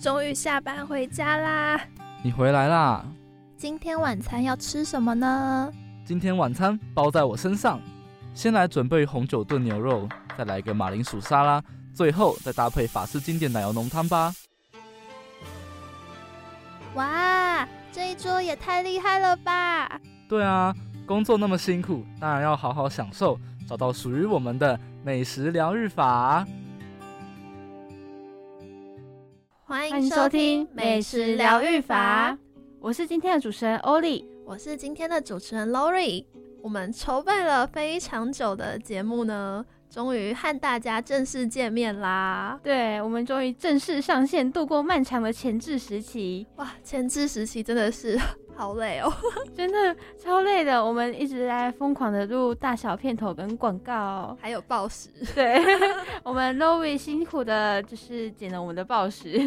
终于下班回家啦！你回来啦！今天晚餐要吃什么呢？今天晚餐包在我身上。先来准备红酒炖牛肉，再来个马铃薯沙拉，最后再搭配法式经典奶油浓汤吧。哇，这一桌也太厉害了吧！对啊，工作那么辛苦，当然要好好享受，找到属于我们的美食疗愈法。欢迎收听《美食疗愈法》，我是今天的主持人欧丽，我是今天的主持人 Lori。我们筹备了非常久的节目呢，终于和大家正式见面啦！对，我们终于正式上线，度过漫长的前置时期。哇，前置时期真的是。好累哦，真的超累的。我们一直在疯狂的录大小片头跟广告，还有报时。对，我们 Lowy 辛苦的就是剪了我们的报时，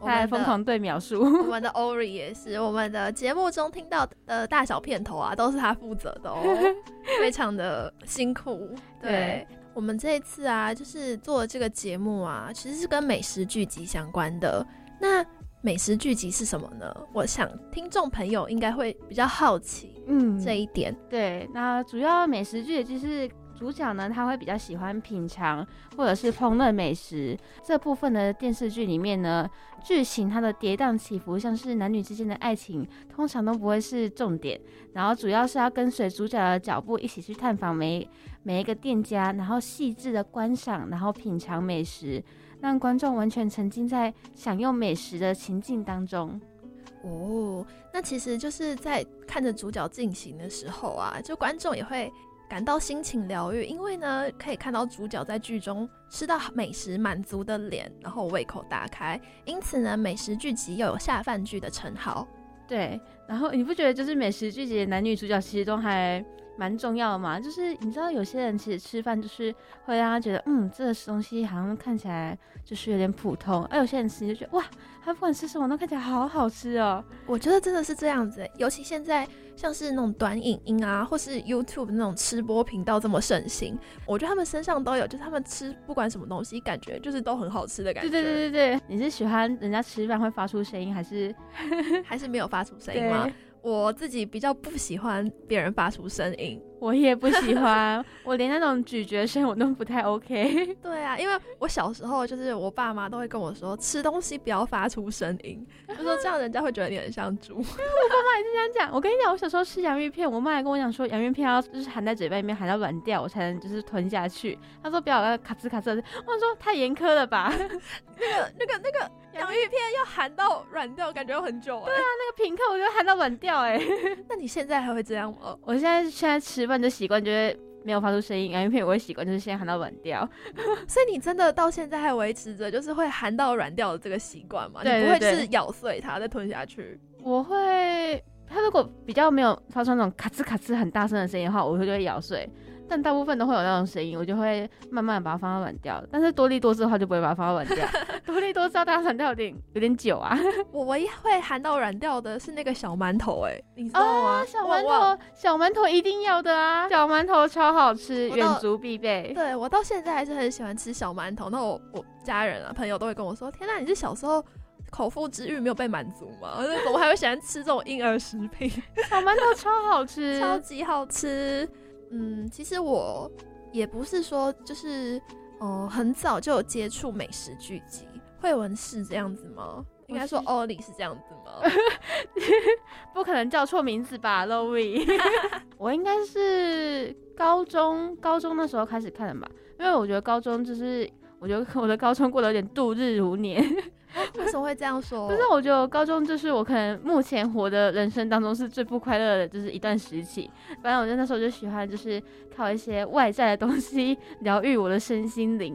他还疯狂对描述。我们的 Ori 也是，我们的节目中听到的大小片头啊，都是他负责的哦，非常的辛苦。对我们这一次啊，就是做这个节目啊，其实是跟美食聚集相关的。那美食剧集是什么呢？我想听众朋友应该会比较好奇，嗯，这一点。对，那主要美食剧就是主角呢，他会比较喜欢品尝或者是烹饪美食这部分的电视剧里面呢，剧情它的跌宕起伏，像是男女之间的爱情，通常都不会是重点，然后主要是要跟随主角的脚步一起去探访每每一个店家，然后细致的观赏，然后品尝美食。让观众完全沉浸在享用美食的情境当中。哦，那其实就是在看着主角进行的时候啊，就观众也会感到心情疗愈，因为呢可以看到主角在剧中吃到美食满足的脸，然后胃口大开，因此呢美食剧集又有下饭剧的称号。对，然后你不觉得就是美食剧集的男女主角其实都还？蛮重要的嘛，就是你知道有些人其实吃饭就是会让他觉得，嗯，这个东西好像看起来就是有点普通，而有些人吃就觉得，哇，他不管吃什么都看起来好好吃哦。我觉得真的是这样子，尤其现在像是那种短影音啊，或是 YouTube 那种吃播频道这么盛行，我觉得他们身上都有，就是他们吃不管什么东西，感觉就是都很好吃的感觉。对对对对对，你是喜欢人家吃饭会发出声音，还是还是没有发出声音吗？我自己比较不喜欢别人发出声音，我也不喜欢，我连那种咀嚼声我都不太 OK。对啊，因为我小时候就是我爸妈都会跟我说，吃东西不要发出声音，就说这样人家会觉得你很像猪。我爸妈也是这样讲。我跟你讲，我小时候吃洋芋片，我妈还跟我讲说，洋芋片要就是含在嘴巴里面，含到软掉，我才能就是吞下去。她说不要咔吱咔吱。我说太严苛了吧？那个那个那个。洋芋片要含到软掉，感觉要很久哎。对啊，那个品客我觉得含到软掉哎。那你现在还会这样吗？我现在现在吃饭就习惯，觉得没有发出声音。洋芋片我会习惯，就是先含到软掉。所以你真的到现在还维持着，就是会含到软掉的这个习惯吗？你不会是咬碎它再吞下去？我会，它如果比较没有发出那种咔哧咔哧很大声的声音的话，我会就会咬碎。但大部分都会有那种声音，我就会慢慢把它放到软掉。但是多利多汁的话就不会把它放到软掉。多利多汁要它软掉有点有点久啊。我唯一会含到软掉的是那个小馒头，哎，你知道吗？小馒头，小馒头一定要的啊！小馒头超好吃，远足必备。对我到现在还是很喜欢吃小馒头。那我我家人啊朋友都会跟我说：“天哪，你是小时候口腹之欲没有被满足吗？怎么还会喜欢吃这种婴儿食品？小馒头超好吃，超级好吃。”嗯，其实我也不是说就是，哦，很早就有接触美食剧集。慧文是这样子吗？应该说欧里是这样子吗？不可能叫错名字吧，Lowy。我应该是高中高中那时候开始看的吧，因为我觉得高中就是，我觉得我的高中过得有点度日如年。为什么会这样说？就是我觉得高中就是我可能目前活的人生当中是最不快乐的，就是一段时期。反正我觉得那时候就喜欢，就是靠一些外在的东西 疗愈我的身心灵，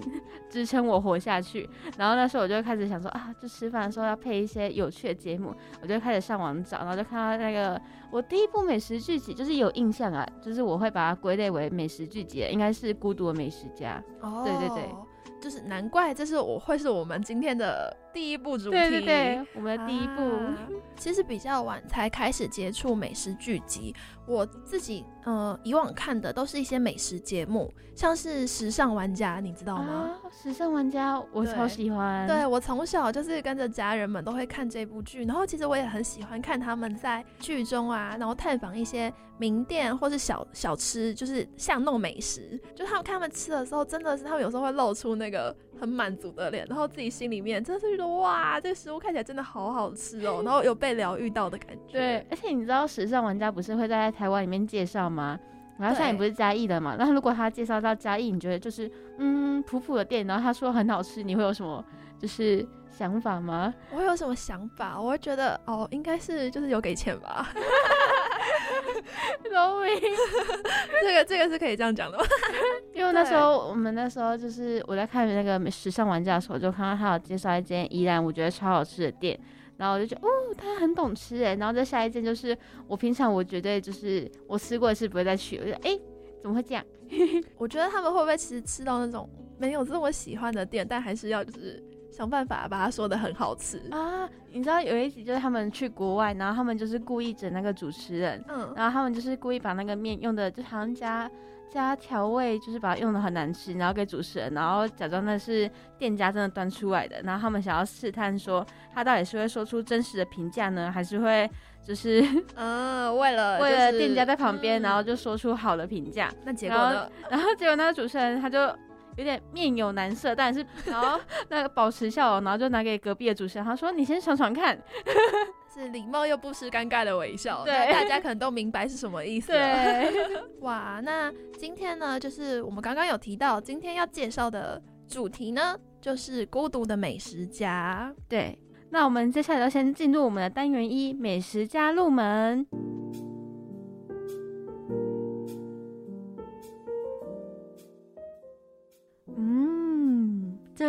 支撑我活下去。然后那时候我就开始想说啊，就吃饭的时候要配一些有趣的节目，我就开始上网找，然后就看到那个我第一部美食剧集，就是有印象啊，就是我会把它归类为美食剧集，应该是《孤独的美食家》。哦，对对对。就是难怪这是我会是我们今天的第一部主题，对对对，我们的第一部。啊其实比较晚才开始接触美食剧集，我自己呃以往看的都是一些美食节目，像是《时尚玩家》，你知道吗？啊，时尚玩家我超喜欢。对我从小就是跟着家人们都会看这部剧，然后其实我也很喜欢看他们在剧中啊，然后探访一些名店或是小小吃，就是巷弄美食。就他们看他们吃的时候，真的是他们有时候会露出那个很满足的脸，然后自己心里面真的是觉得哇，这个食物看起来真的好好吃哦，然后有被疗愈到的感觉。对，而且你知道时尚玩家不是会在台湾里面介绍吗？然后像你不是嘉义的嘛？那如果他介绍到嘉义，你觉得就是嗯普普的店，然后他说很好吃，你会有什么就是想法吗？我会有什么想法？我会觉得哦，应该是就是有给钱吧。罗明，这个这个是可以这样讲的吗？因为那时候我们那时候就是我在看那个时尚玩家的时候，就看到他有介绍一间宜兰我觉得超好吃的店，然后我就觉得哦，他很懂吃哎。然后再下一件就是我平常我绝对就是我吃过一次不会再去，我就哎、怎么会这样？我觉得他们会不会其实吃到那种没有这么喜欢的店，但还是要就是想办法把它说的很好吃。啊，你知道有一集就是他们去国外，然后他们就是故意整那个主持人，嗯，然后他们就是故意把那个面用的就好像加加调味，就是把它用的很难吃，然后给主持人，然后假装那是店家真的端出来的，然后他们想要试探说他到底是会说出真实的评价呢，还是会就是嗯，为了为了店家在旁边，嗯然后就说出好的评价，那结果呢？然后 结果那个主持人他就。有点面有难色，但是 然后那个保持笑容，然后就拿给隔壁的主持人，他说：“你先尝尝看。是礼貌又不失尴尬的微笑，对大家可能都明白是什么意”思了。对，哇，那今天呢，就是我们刚刚有提到，今天要介绍的主题呢，就是孤独的美食家。对，那我们接下来要先进入我们的单元一美食家入门。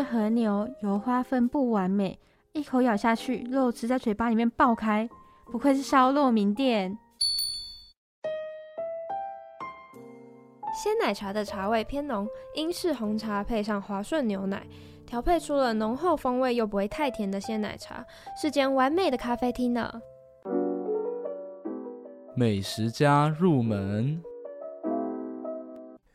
和牛油花分布完美，一口咬下去，肉汁在嘴巴里面爆开，不愧是烧肉名店。鲜奶茶的茶味偏浓，英式红茶配上滑顺牛奶，调配出了浓厚风味又不会太甜的鲜奶茶，是间完美的咖啡厅呢。美食家入门，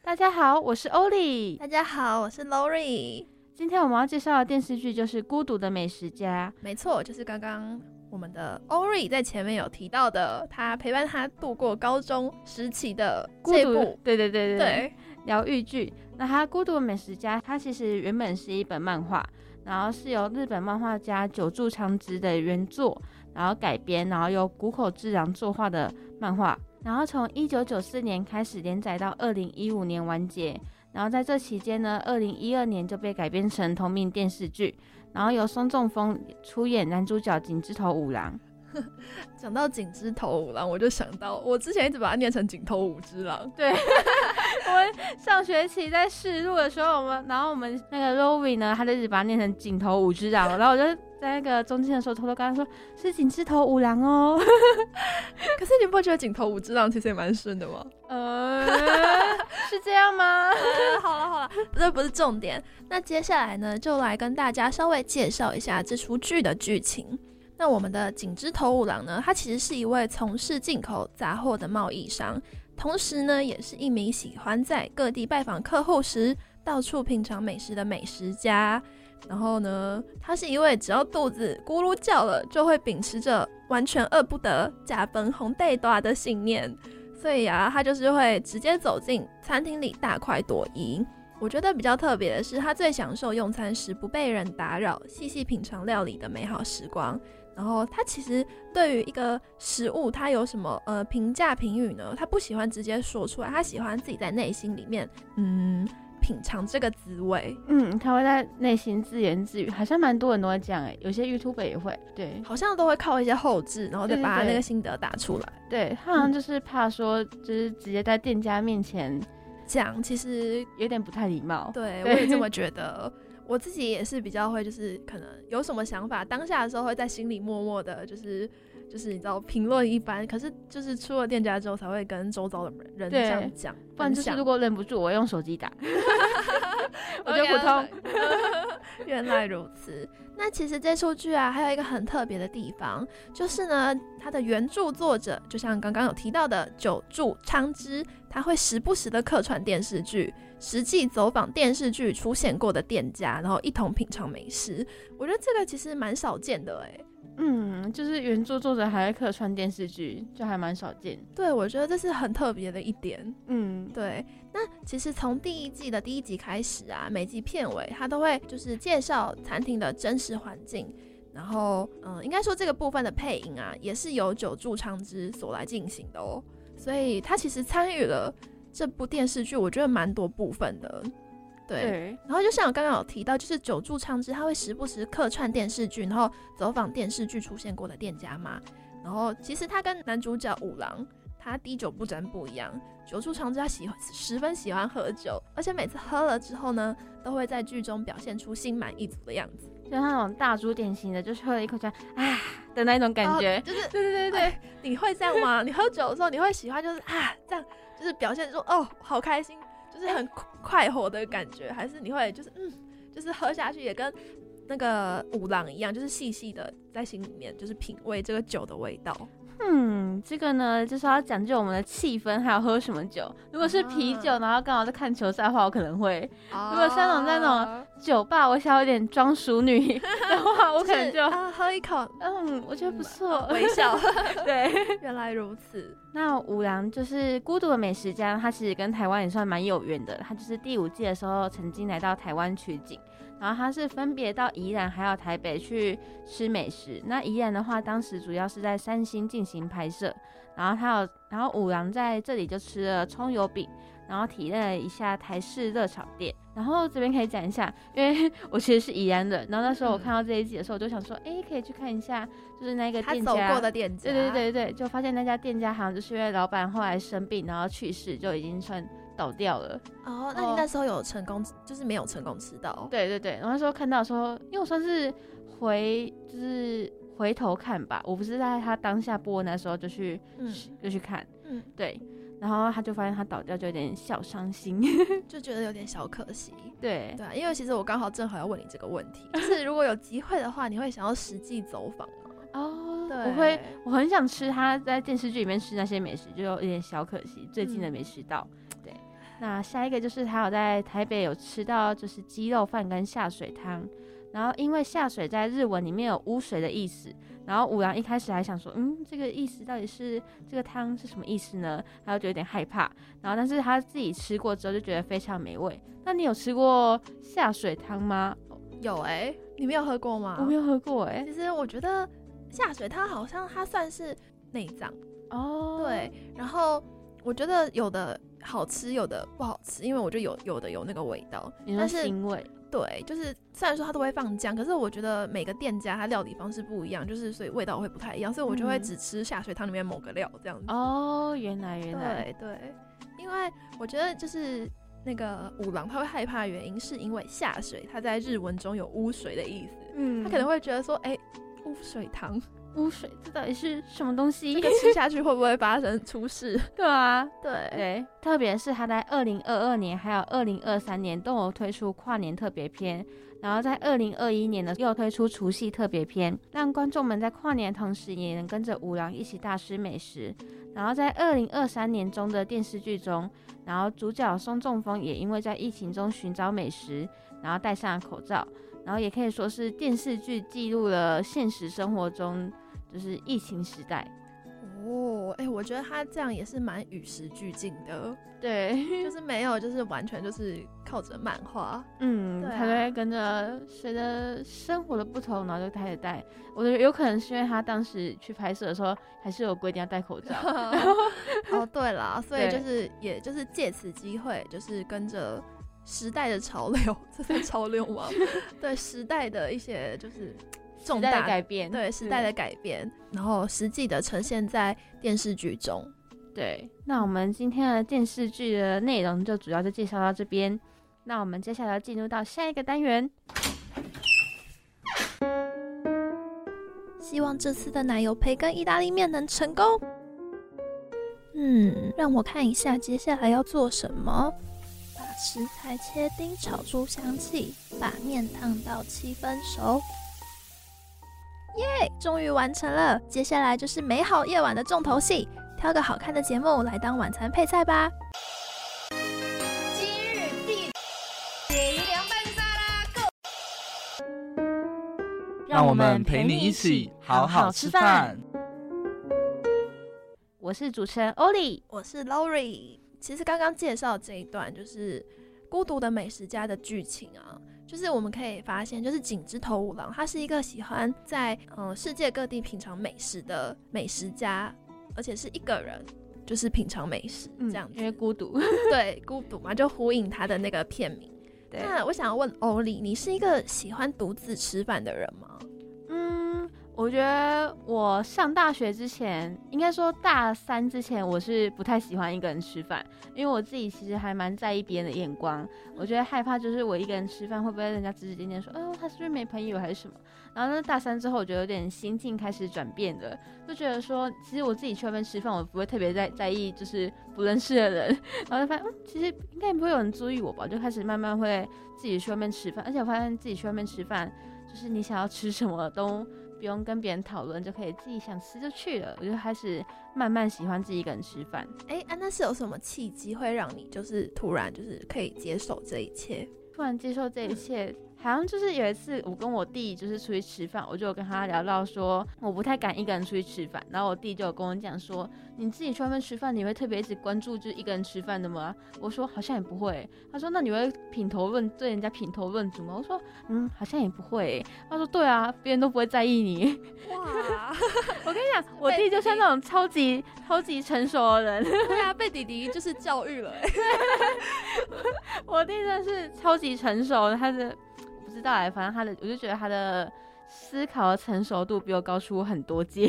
大家好，我是欧丽。大家好，我是 Lori。今天我们要介绍的电视剧就是《孤独的美食家》。没错，就是刚刚我们的 Ori 在前面有提到的，他陪伴他度过高中时期的孤独这部，对对对对对，疗愈剧。那他《孤独的美食家》，它其实原本是一本漫画，然后是由日本漫画家久住昌之的原作，然后改编，然后由谷口智郎作画的漫画。然后从一九九四年开始连载到二零一五年完结。然后在这期间呢，二零一二年就被改编成同名电视剧，然后由松重丰出演男主角井之头五郎。讲到井之头五郎，我就想到我之前一直把它念成井头五之郎，对，我们上学期在试录的时候，我们然后我们那个 Rory 呢，他就一直把它念成井头五之郎，然后我就在那个中间的时候偷偷跟他说是井之头五郎哦。可是你不觉得井头五之郎其实也蛮顺的吗？呃，是这样吗？呃好了好了，这不是重点。那接下来呢，就来跟大家稍微介绍一下这出剧的剧情。那我们的井之头五郎呢，他其实是一位从事进口杂货的贸易商，同时呢，也是一名喜欢在各地拜访客户时到处品尝美食的美食家。然后呢，他是一位只要肚子咕噜叫了，就会秉持着完全饿不得、假本红带大的信念。所以啊，他就是会直接走进餐厅里大快朵颐。我觉得比较特别的是，他最享受用餐时不被人打扰，细细品尝料理的美好时光。然后他其实对于一个食物，他有什么呃评价评语呢？他不喜欢直接说出来，他喜欢自己在内心里面嗯品尝这个滋味。嗯，他会在内心自言自语，好像蛮多人都会这样哎，有些 YouTube 也会。对好像都会靠一些后置，然后再把他那对个心得打出来。对，他好像就是怕说，就是直接在店家面前讲其实有点不太礼貌。对，我也这 么觉得。我自己也是比较会，就是可能有什么想法，当下的时候会在心里默默的，就是就是你知道评论一般，可是就是出了店家之后才会跟周遭的人这样讲，不然就是如果忍不住，我用手机打。我觉得普通。原来如此。那其实这出剧啊，还有一个很特别的地方，就是呢，它的原著作者，就像刚刚有提到的久住昌之，他会时不时的客串电视剧，实际走访电视剧出现过的店家，然后一同品尝美食。我觉得这个其实蛮少见的哎。嗯，就是原著作者还会客串电视剧，就还蛮少见。对，我觉得这是很特别的一点。嗯，对。那其实从第一季的第一集开始啊，每集片尾他都会就是介绍餐厅的真实环境，然后嗯，应该说这个部分的配音啊，也是由久住昌之所来进行的哦。所以他其实参与了这部电视剧，我觉得蛮多部分的。对，然后就像我刚刚有提到，就是久住昌之，他会时不时客串电视剧，然后走访电视剧出现过的店家嘛。然后其实他跟男主角五郎，他滴酒不沾不一样。久住昌之他喜欢十分喜欢喝酒，而且每次喝了之后呢，都会在剧中表现出心满意足的样子，就那种大猪典型的，就是喝了一口就啊的那种感觉。就是对对对对，你会这样吗？你喝酒的时候你会喜欢就是啊这样，就是表现说哦好开心。就是很快活的感觉，还是你会就是嗯，就是喝下去也跟那个五郎一样，就是细细的在心里面就是品味这个酒的味道。嗯，这个呢就是要讲究我们的气氛，还有喝什么酒。如果是啤酒，然后刚好在看球赛的话，我可能会；如果是那种在那种酒吧，我想有点装熟女 的话，我可能就啊喝一口。嗯，我觉得不错，微笑。对，原来如此。那五郎就是孤独的美食家，他其实跟台湾也算蛮有缘的。他就是第五季的时候曾经来到台湾取景。然后他是分别到宜兰还有台北去吃美食。那宜兰的话，当时主要是在三星进行拍摄。然后他有，然后五郎在这里就吃了葱油饼，然后体验了一下台式热炒店。然后这边可以讲一下，因为 我其实是宜兰的。然后那时候我看到这一集的时候，我就想说，哎，可以去看一下，就是那个店家。他走过的店家。对对对对，就发现那家店家好像就是因为老板后来生病，然后去世，就已经算。倒掉了哦，那你那时候有成功，就是没有成功吃到？对对对，然后那时候看到说，因为我算是回，就是回头看吧，我不是在他当下播那时候就去，嗯，就去看，嗯，对，然后他就发现他倒掉，就有点小伤心，就觉得有点小可惜。对对啊，因为其实我刚好正好要问你这个问题，就是如果有机会的话，你会想要实际走访吗？哦，对，我会，我很想吃他在电视剧里面吃那些美食，就有点小可惜，最近的没吃到。那下一个就是他有在台北有吃到就是鸡肉饭跟下水汤，然后因为下水在日文里面有污水的意思，然后五郎一开始还想说，嗯，这个意思到底是这个汤是什么意思呢？他就觉得有点害怕，然后但是他自己吃过之后就觉得非常美味。那你有吃过下水汤吗？有哎，你没有喝过吗？我没有喝过哎。其实我觉得下水汤好像它算是内脏哦，对，然后我觉得有的。好吃有的不好吃，因为我觉得有有的有那个味道，但是腥味。对，就是虽然说它都会放姜，可是我觉得每个店家它料理方式不一样，就是所以味道会不太一样，所以我就会只吃下水汤里面某个料这样子。哦，原来原来。对对，因为我觉得就是那个五郎他会害怕的原因，是因为下水它在日文中有污水的意思，嗯，他可能会觉得说，哎，污水汤。污水，这到底是什么东西？吃下去会不会发生出事？对啊，对对，特别是他在二零二二年还有二零二三年都有推出跨年特别篇，然后在二零二一年呢又推出除夕特别篇，让观众们在跨年同时也能跟着五郎一起大吃美食。然后在二零二三年中的电视剧中，然后主角松中风也因为在疫情中寻找美食，然后戴上了口罩，然后也可以说是电视剧记录了现实生活中。就是疫情时代哦，哎，我觉得他这样也是蛮与时俱进的，对，就 是没有，就是完全就是靠着漫画，嗯，他会跟着随着生活的不同，然后就开始戴。我觉得有可能是因为他当时去拍摄的时候，还是有规定要戴口罩。哦，对啦，所以就是也就是借此机会，就是跟着时代的潮流，这是潮流吗？对，时代的一些就是。重大改变，对时代的改变，然后实际的呈现在电视剧中。对，那我们今天的电视剧的内容就主要就介绍到这边。那我们接下来进入到下一个单元。希望这次的奶油培根意大利面能成功。嗯，让我看一下接下来要做什么。把食材切丁，炒出香气，把面烫到七分熟。耶，终于完成了！接下来就是美好夜晚的重头戏，挑个好看的节目来当晚餐配菜吧。今日必点凉拌沙拉，Go！让我们陪你一起好好吃饭。我是主持人欧丽，我是 Lori。其实刚刚介绍这一段就是《孤独的美食家》的剧情啊，就是我们可以发现，就是井之头五郎他是一个喜欢在嗯世界各地品尝美食的美食家，而且是一个人就是品尝美食这样子，因为孤独。对孤独嘛，就呼应他的那个片名。对，那我想要问欧丽，你是一个喜欢独自吃饭的人吗？我觉得我上大学之前，应该说大三之前，我是不太喜欢一个人吃饭，因为我自己其实还蛮在意别人的眼光。我觉得害怕就是我一个人吃饭会不会人家指指点点说，哦他是不是没朋友还是什么？然后呢，大三之后我觉得有点心境开始转变了，就觉得说其实我自己去外面吃饭，我不会特别在在意就是不认识的人，然后就发现嗯其实应该不会有人注意我吧，就开始慢慢会自己去外面吃饭，而且我发现自己去外面吃饭，就是你想要吃什么都。不用跟别人讨论，就可以自己想吃就去了。我就开始慢慢喜欢自己一个人吃饭。哎，啊，那是有什么契机会让你就是突然就是可以接受这一切？突然接受这一切，好像就是有一次我跟我弟就是出去吃饭，我就有跟他聊到说我不太敢一个人出去吃饭，然后我弟就有跟我讲说，你自己去外面吃饭，你会特别一直关注就是一个人吃饭的吗？我说好像也不会。他说那你会品头论对人家品头论足吗？我说嗯，好像也不会。他说对啊，别人都不会在意你。哇，我跟你讲，我弟就像那种超级超级成熟的人。对啊，被弟弟就是教育了。我弟真的是超级成熟，他的不知道哎，反正他的，我就觉得他的思考的成熟度比我高出很多阶。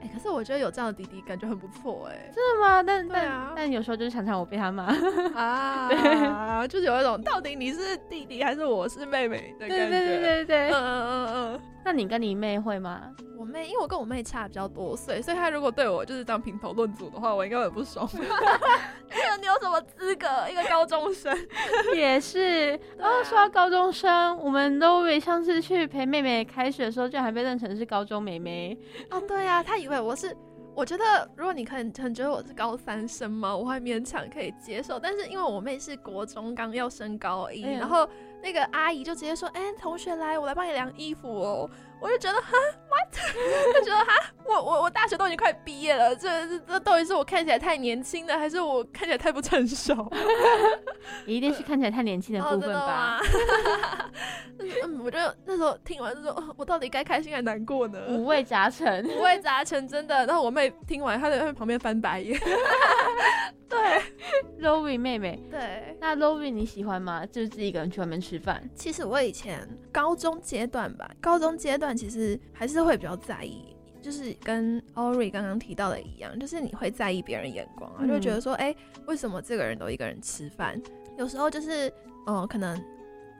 哎，可是我觉得有这样的弟弟感觉很不错哎。真的吗？但但但有时候就是常常我被他骂 啊，就是有一种到底你是弟弟还是我是妹妹的感觉。对对对对对，嗯嗯嗯嗯。那你跟你妹会吗？我妹，因为我跟我妹差比较多岁，所以她如果对我就是当评头论足的话，我应该很不爽。你有什么资格？一个高中生 也是。然后说到高中生，我们都以上次去陪妹妹开学的时候，居然还被认成是高中妹妹。哦，对呀，她以为我是。我觉得，如果你很很觉得我是高三生嘛，我还勉强可以接受。但是因为我妹是国中刚要升高一，然后那个阿姨就直接说：“哎，同学来，我来帮你量衣服哦。”我就觉得哈，what？他觉得哈，我我我大学都已经快毕业了，这这这到底是我看起来太年轻了，还是我看起来太不成熟？一定是看起来太年轻的部分吧。嗯，我就那时候听完就说，我到底该开心还难过呢？五味杂陈，五味杂陈，真的。然后我妹听完，她在旁边翻白眼。对 r o w i 妹妹，对，那 r o w i 你喜欢吗？就是自己一个人去外面吃饭。其实我以前高中阶段吧，高中阶段其实还是会比较在意，就是跟 Ori 刚刚提到的一样，就是你会在意别人眼光啊，就觉得说，哎，为什么这个人都一个人吃饭？有时候就是，嗯，可能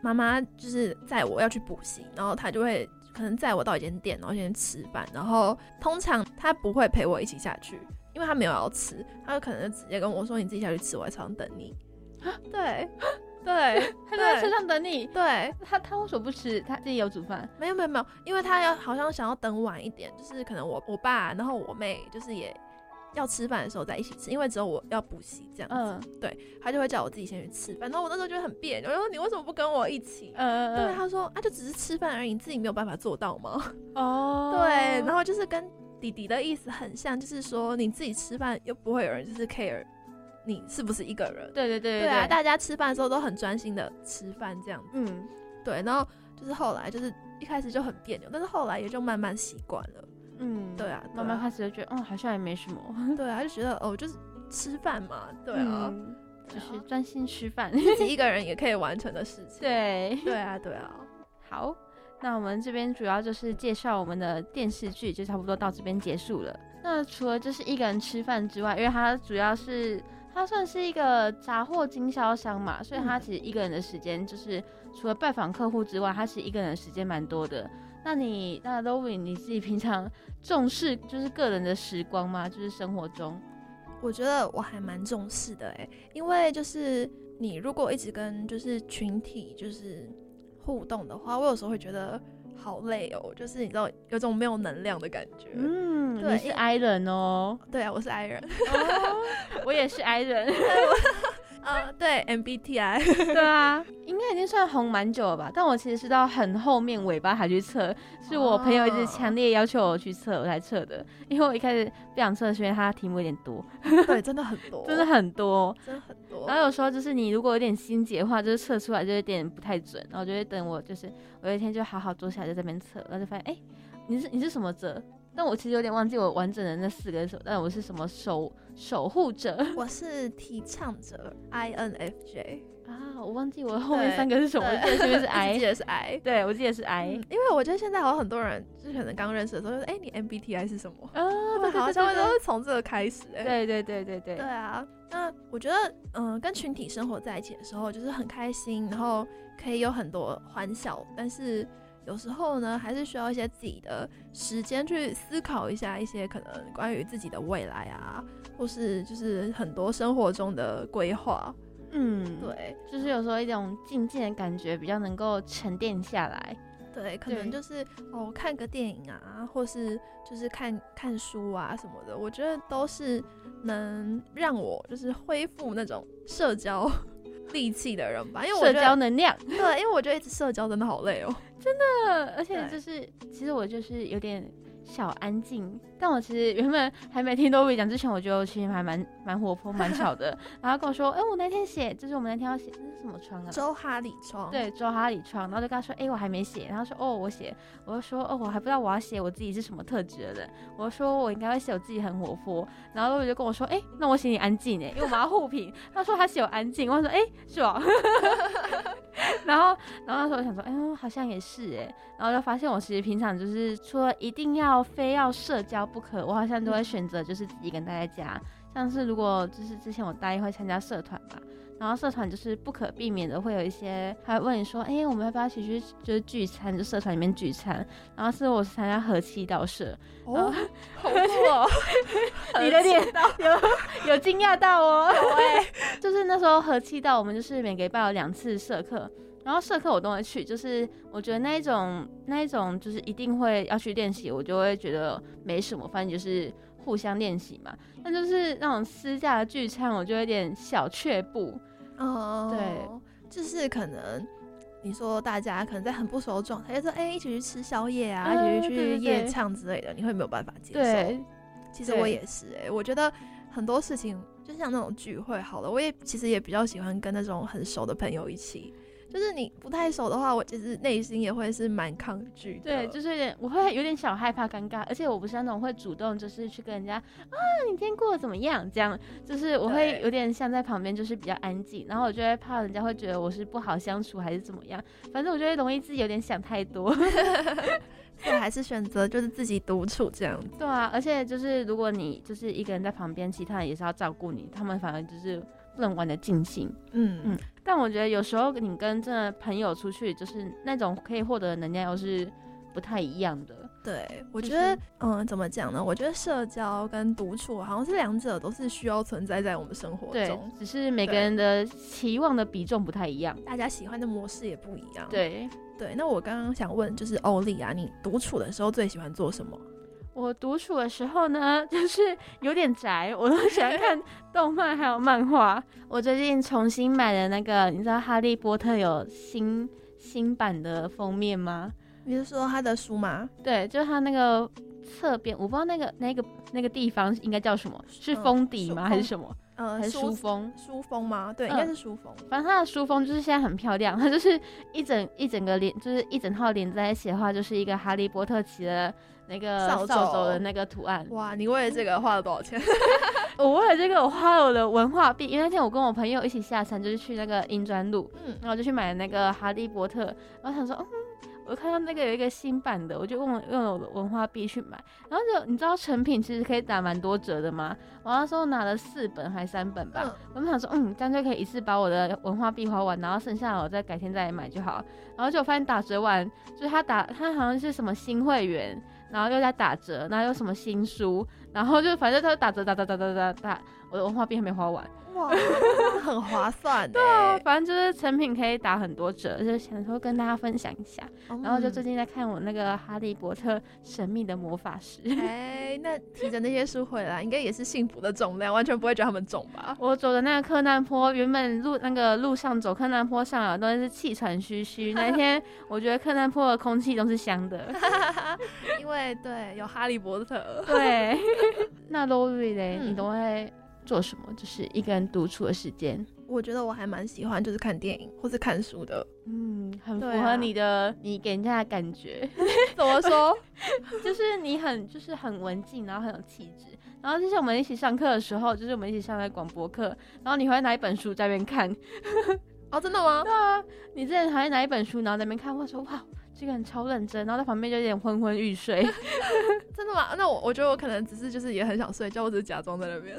妈妈就是载我要去补习，然后她就会可能载我到一间店，然后先吃饭，然后通常她不会陪我一起下去。因为她没有要吃，她就可能直接跟我说：“你自己下去吃，我在车上等你。”对，对，他就在车上等你。对，他他为什么不吃？他自己有煮饭？没有没有没有，因为他要好像想要等晚一点，就是可能我我爸，然后我妹就是也要吃饭的时候在一起吃，因为只有我要补习这样子。对，他就会叫我自己先去吃饭。然后我那时候觉得很别扭，我说：“你为什么不跟我一起？”嗯对，他说：“啊，就只是吃饭而已，你自己没有办法做到吗？”哦，对，然后就是跟。弟弟的意思很像，就是说你自己吃饭又不会有人就是 care 你是不是一个人。对对对对啊，大家吃饭的时候都很专心的吃饭这样子。嗯，对。然后就是后来就是一开始就很别扭，但是后来也就慢慢习惯了。嗯，对啊，慢慢开始就觉得，嗯，好像也没什么。对啊，就觉得哦，就是吃饭嘛。对啊，就是专心吃饭，自己一个人也可以完成的事情。对，对啊，对啊。好。那我们这边主要就是介绍我们的电视剧，就差不多到这边结束了。那除了就是一个人吃饭之外，因为它主要是它算是一个杂货经销商嘛，所以他其实一个人的时间就是除了拜访客户之外，他其实一个人的时间蛮多的。那你那 l o v i 你自己平常 重视就是个人的时光吗？就是生活中，我觉得我还蛮重视的哎，因为就是你如果一直跟就是群体就是互动的话，我有时候会觉得好累哦，就是你知道有种没有能量的感觉。嗯，对你是 I 人哦，对啊，我是 I 人，我也是 I 人，呃，对 MBTI，对啊，应该已经算红蛮久了吧？但我其实是到很后面尾巴才去测，是我朋友一直强烈要求我去测，我才测的。因为我一开始不想测，是因为它题目有点多，对，真的很多，真的很多。真的很多。然后有时候就是你如果有点心结的话，就是测出来就有点不太准，然后就会等我就是我有一天就好好坐下来在这边测，然后就发现哎、你是你是什么者？但我其实有点忘记我完整的那四个是什么，但我是什么守守护者我是提倡者 INFJ，啊？我忘记我后面三个是什么，我记得是 不是 I，记 I？得是 I。对，我记得是 I 嗯。因为我觉得现在好像很多人，就是可能刚认识的时候，就说：“哎、你 MBTI 是什么？”啊，好像都对是从这个开始、哎，对对对对对对啊。那我觉得，嗯、跟群体生活在一起的时候，就是很开心，然后可以有很多欢笑，但是有时候呢，还是需要一些自己的时间去思考一下一些可能关于自己的未来啊，或是就是很多生活中的规划。嗯，，对就是有时候一种静静的感觉比较能够沉淀下来。对，可能就是哦，看个电影啊，或是就是看看书啊什么的，我觉得都是能让我就是恢复那种社交力气的人吧。因为我社交能量，对，因为我觉得一直社交真的好累哦。真的，而且就是其实我就是有点小安静，但我其实原本还没听 Dory 讲之前，我觉得其实还蛮蛮活泼、蛮巧的。然后跟我说，哎、我那天写，就是我们那天要写，这是什么窗啊？周哈里窗，对，周哈里窗，然后就跟他说，哎、我还没写，然后说，哦，我写，我就说，哦，我还不知道我要写我自己是什么特质的。人，我就说我应该会写我自己很活泼，然后 Dory 就跟我说，哎、那我写你安静哎，因为我们要互评，他说他写我安静，我说，哎、是吧，然后，然后那时候我想说，哎呦，好像也是哎，然后就发现我其实平常就是除了一定要非要社交不可，我好像都会选择就是自己一个人待在家。像是如果就是之前我大一会参加社团嘛，然后社团就是不可避免的会有一些，他会问你说，哎、我们要不要一起去就是聚餐，就社团里面聚餐。然后是我是参加和气道社，哦，好酷哦！你的脸有有惊讶到哦，就是那时候和气到，我们就是每个礼拜有两次社课，然后社课我都会去，就是我觉得那一种那一种就是一定会要去练习，我就会觉得没什么，反正就是互相练习嘛。但就是那种私下的聚餐，我就有点小却步。哦，对，就是可能。你说大家可能在很不熟的状态，就说哎、一起去吃宵夜啊，嗯一起去夜唱之类的，你会没有办法接受。对，其实我也是哎、我觉得很多事情就像那种聚会好了，我也其实也比较喜欢跟那种很熟的朋友一起。就是你不太熟的话，我其实内心也会是蛮抗拒的。对，就是有点，我会有点小害怕尴尬，而且我不是那种会主动就是去跟人家啊，你今天过得怎么样？这样，就是我会有点像在旁边，就是比较安静，然后我就会怕人家会觉得我是不好相处还是怎么样，反正我就会容易自己有点想太多。所以还是选择就是自己独处这样。对啊，而且就是如果你就是一个人在旁边，其他人也是要照顾你，他们反而就是不能玩的尽兴。嗯嗯但我觉得有时候你跟真的朋友出去，就是那种可以获得的能量又是不太一样的。对，我觉得是，嗯，怎么讲呢？我觉得社交跟独处好像是两者都是需要存在在我们生活对中，，只是每个人的期望的比重不太一样。大家喜欢的模式也不一样。对对，那我刚刚想问，就是欧丽啊，你独处的时候最喜欢做什么？我独处的时候呢，就是有点宅，我都喜欢看 动漫还有漫画。我最近重新买的那个，你知道《哈利波特》有新新版的封面吗？你是说他的书吗？对，就是它那个侧边，我不知道那个那个那个地方应该叫什么，是嗯封底吗？还是什么？呃，还是书封？书封吗？对，嗯应该是书封。反正它的书封就是现在很漂亮，它就是一整一整个连，就是一整套连在一起的话，就是一个哈利波特骑的那个扫扫帚帚的那个图案。哇，你为了这个花了多少钱？我为了这个，我花了我的文化币，因为那天我跟我朋友一起下山，就是去那个英专路，嗯，然后我就去买那个哈利波特，然后想说，嗯，我看到那个有一个新版的，我就用用了我的文化币去买，然后就你知道成品其实可以打蛮多折的吗？我那时候拿了四本还三本吧，嗯我们想说，嗯，这样就可以一次把我的文化币花完，然后剩下的我再改天再来买就好。然后就发现打折完，就是他打他好像是什么新会员，然后又在打折，然后又什么新书，然后就反正他打折打打打打打打，我的文化币还没花完。哇，很划算对啊，哎。反正就是成品可以打很多折，就是想说跟大家分享一下。然后就最嗯近在看我那个《哈利波特：神秘的魔法师》，哎，那提着那些书回来，应该也是幸福的重量，完全不会觉得他们重吧？我走的那个柯南坡，原本路那个路上走柯南坡上啊都是气喘吁吁。那天我觉得柯南坡的空气都是香的。因为对有哈利波特，对，那 Lori 嘞，嗯你都会做什么？就是一个人独处的时间。我觉得我还蛮喜欢就是看电影或是看书的。嗯，很符合你的，你给人家的感觉，怎么说？就是你很就是很文静，然后很有气质。然后就像我们一起上课的时候，就是我们一起上的广播课，然后你会拿一本书在那边看。哦，真的吗？对啊，你之前还会拿一本书，然后在那边看，我说哇，这个人超认真，然后在旁边就有点昏昏欲睡。真的吗？那我我觉得我可能只是就是也很想睡觉，我只是假装在那边，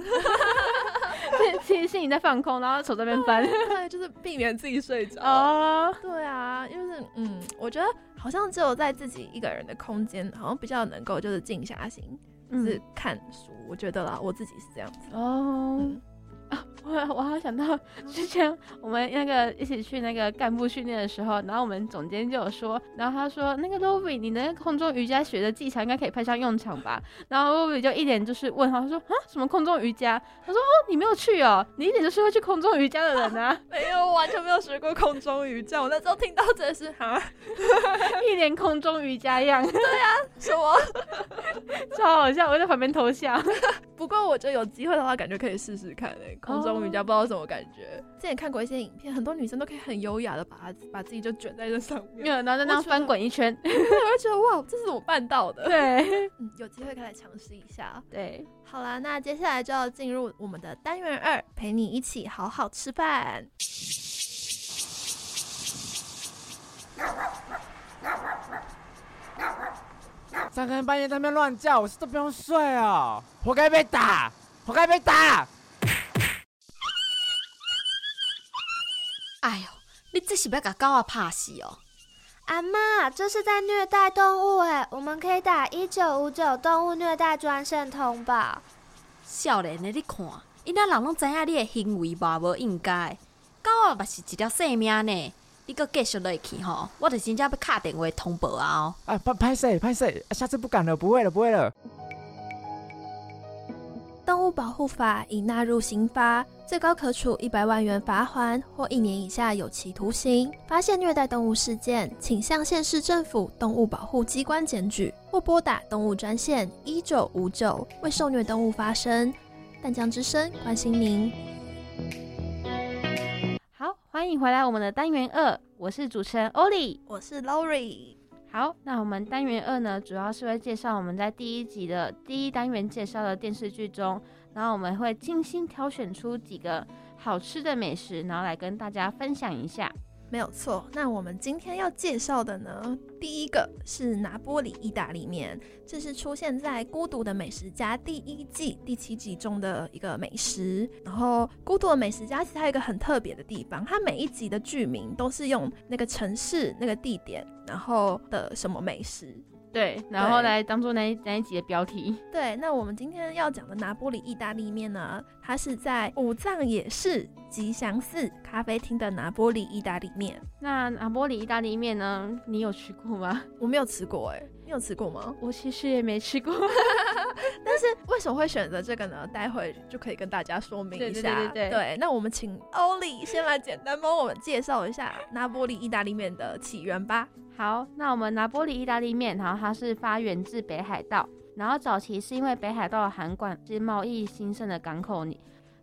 其实是你在放空，然后手在那边翻。对，就是避免自己睡着。哦，对啊，因为是嗯，我觉得好像只有在自己一个人的空间，好像比较能够就是静下心，就是嗯，看书。我觉得啦，我自己是这样子。哦。嗯 我 我好想到之前我们那个一起去那个干部训练的时候，然后我们总监就有说，然后他说那个 Lobby 你的那个空中瑜伽学的技巧应该可以派上用场吧？然后 Lobby 就一脸就是问他说啊什么空中瑜伽？他说哦你没有去哦，你一点就是会去空中瑜伽的人啊，没有，我完全没有学过空中瑜伽。我那时候听到真的是哈一脸空中瑜伽样，对啊什么？超好笑，我在旁边偷笑。不过我觉得有机会的话，感觉可以试试看诶、空中瑜伽不知道什么感觉。之前看过一些影片，很多女生都可以很优雅的把它把自己就卷在这上面，然后在那翻滚一圈，对，我就觉得哇，这是我办到的。对 嗯，有机会可以来尝试一下。对，好啦，那接下来就要进入我们的单元二，陪你一起好好吃饭。三更半夜在那边乱叫，我是都不用睡哦，活该被打，活该被打。哎呦，你这是要把狗啊拍死哦！阿妈，这是在虐待动物哎！我们可以打一九五九动物虐待专线通报。少年的你看，因那人拢知影你的行为吧无应该，狗啊嘛是一条性命呢。你搁继续落去吼，我就真正要敲电话通报啊哦！啊，拍拍谁拍谁，下次不敢了，不会了，不会了。保护法已纳入刑罚，最高可处一百万元罚款或一年以下有期徒刑。发现虐待动物事件，请向县市政府动物保护机关检举，或拨打动物专线一九五九为受虐动物发声。淡江之声关心您。好，欢迎回来我们的单元二，我是主持人欧丽。我是 Lori。好，那我们单元二呢，主要是会介绍我们在第一集的第一单元介绍的电视剧中，然后我们会精心挑选出几个好吃的美食，然后来跟大家分享一下。没有错，那我们今天要介绍的呢，第一个是拿波里意大利面，这是出现在《孤独的美食家》第一季第七集中的一个美食。然后，《孤独的美食家》其实还有一个很特别的地方，它每一集的剧名都是用那个城市、那个地点，然后的什么美食。对，然后对来当做那一那一集的标题。对，那我们今天要讲的拿玻里意大利面呢，它是在五藏野市吉祥寺咖啡厅的拿玻里意大利面。那拿玻里意大利面呢，你有吃过吗？我没有吃过哎、你有吃过吗？我其实也没吃过。但是为什么会选择这个呢？待会就可以跟大家说明一下。对对对对对那我们请欧里先来简单帮我们介绍一下拿玻里意大利面的起源吧。好，那我们拿玻璃意大利面，然后它是发源自北海道，然后早期是因为北海道的函馆是贸易兴盛的港口，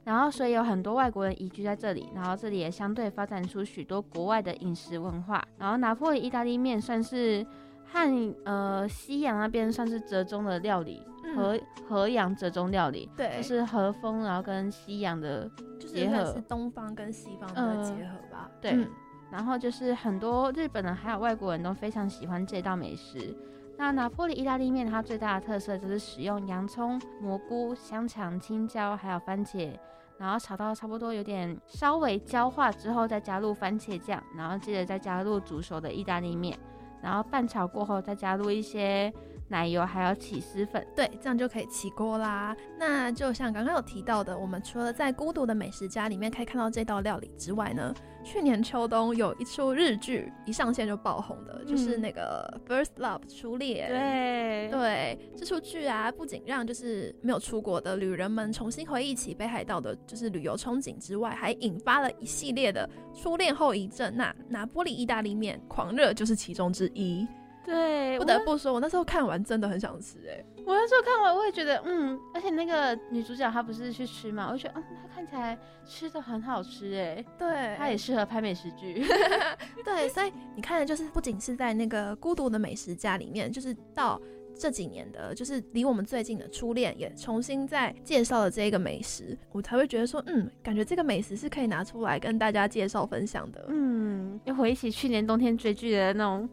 然后所以有很多外国人移居在这里，然后这里也相对发展出许多国外的饮食文化。然后拿破里意大利面算是和呃西洋那边算是折中的料理，和和洋折中料理，嗯对，就是和风，然后跟西洋的就是结合算是东方跟西方的嗯结合吧。对嗯然后就是很多日本人还有外国人都非常喜欢这道美食。那拿破里意大利面它最大的特色就是使用洋葱、蘑菇、香肠、青椒还有番茄，然后炒到差不多有点稍微焦化之后，再加入番茄酱，然后接着再加入煮熟的意大利面，然后拌炒过后再加入一些奶油还有起司粉。对，这样就可以起锅啦。那就像刚刚有提到的，我们除了在孤独的美食家里面可以看到这道料理之外呢，去年秋冬有一出日剧一上线就爆红的，就是嗯那个《First Love》初恋。对对，这出剧啊，不仅让就是没有出国的旅人们重新回忆起北海道的就是旅游憧憬之外，还引发了一系列的初恋后遗症。那拿玻璃意大利面狂热就是其中之一。对，不得不说，我那时候看完真的很想吃、哎，我那时候看完，我也觉得，嗯，而且那个女主角她不是去吃嘛，我就觉得，嗯，她看起来吃的很好吃，哎，对，她也适合拍美食剧。对，所以你看的就是不仅是在那个孤独的美食家里面，就是到这几年的，就是离我们最近的初恋也重新再介绍了这个美食，我才会觉得说，嗯，感觉这个美食是可以拿出来跟大家介绍分享的。嗯，又回忆起去年冬天追剧的那种啊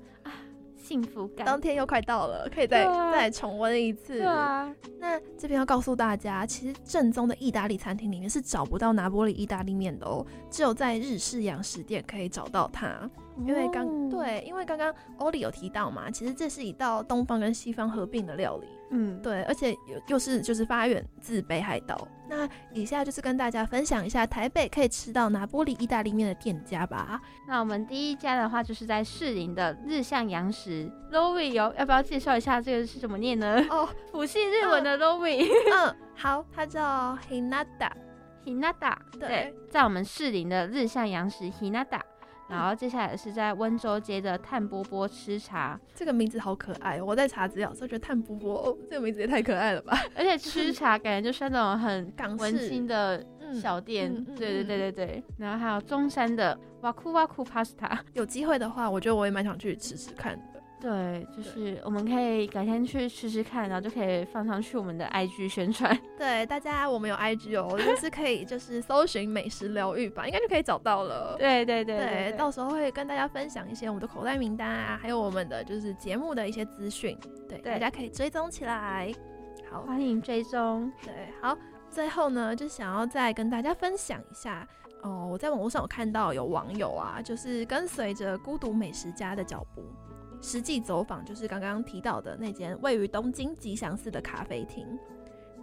幸福感。当天又快到了，可以再、啊再重温一次。对啊，那这边要告诉大家，其实正宗的意大利餐厅里面是找不到拿玻璃意大利面的哦，只有在日式洋食店可以找到它。因为刚、哦，对，因为刚刚欧里有提到嘛，其实这是一道东方跟西方合并的料理。嗯，对，而且又又是就是发源自北海道。那以下就是跟大家分享一下台北可以吃到拿玻璃意大利面的店家吧。那我们第一家的话，就是在士林的日向洋食 Lowy 有要不要介绍一下这个是怎么念呢？哦，辅系日文的 Lowy 嗯，好，它叫 Hinata。Hinata，对在我们士林的日向洋食 Hinata。然后接下来是在温州街的炭波波吃茶，这个名字好可爱哦！我在查资料的时候觉得炭波波，哦，这个名字也太可爱了吧！而且吃 茶感觉就是那种很港式的嗯小店，嗯嗯对对嗯对对对。然后还有中山的哇酷哇酷 pasta，有机会的话，我觉得我也蛮想去吃吃看的。对，就是我们可以改天去试试看，然后就可以放上去我们的 IG 宣传。对，大家我们有 IG 哦，就是可以就是搜寻美食疗愈吧，应该就可以找到了。对对对对，到时候会跟大家分享一些我们的口袋名单啊，还有我们的就是节目的一些资讯，对，对大家可以追踪起来。好，欢迎追踪。对，好，最后呢，就想要再跟大家分享一下哦，我在网络上有看到有网友啊，就是跟随着孤独美食家的脚步，实际走访就是刚刚提到的那间位于东京吉祥寺的咖啡厅，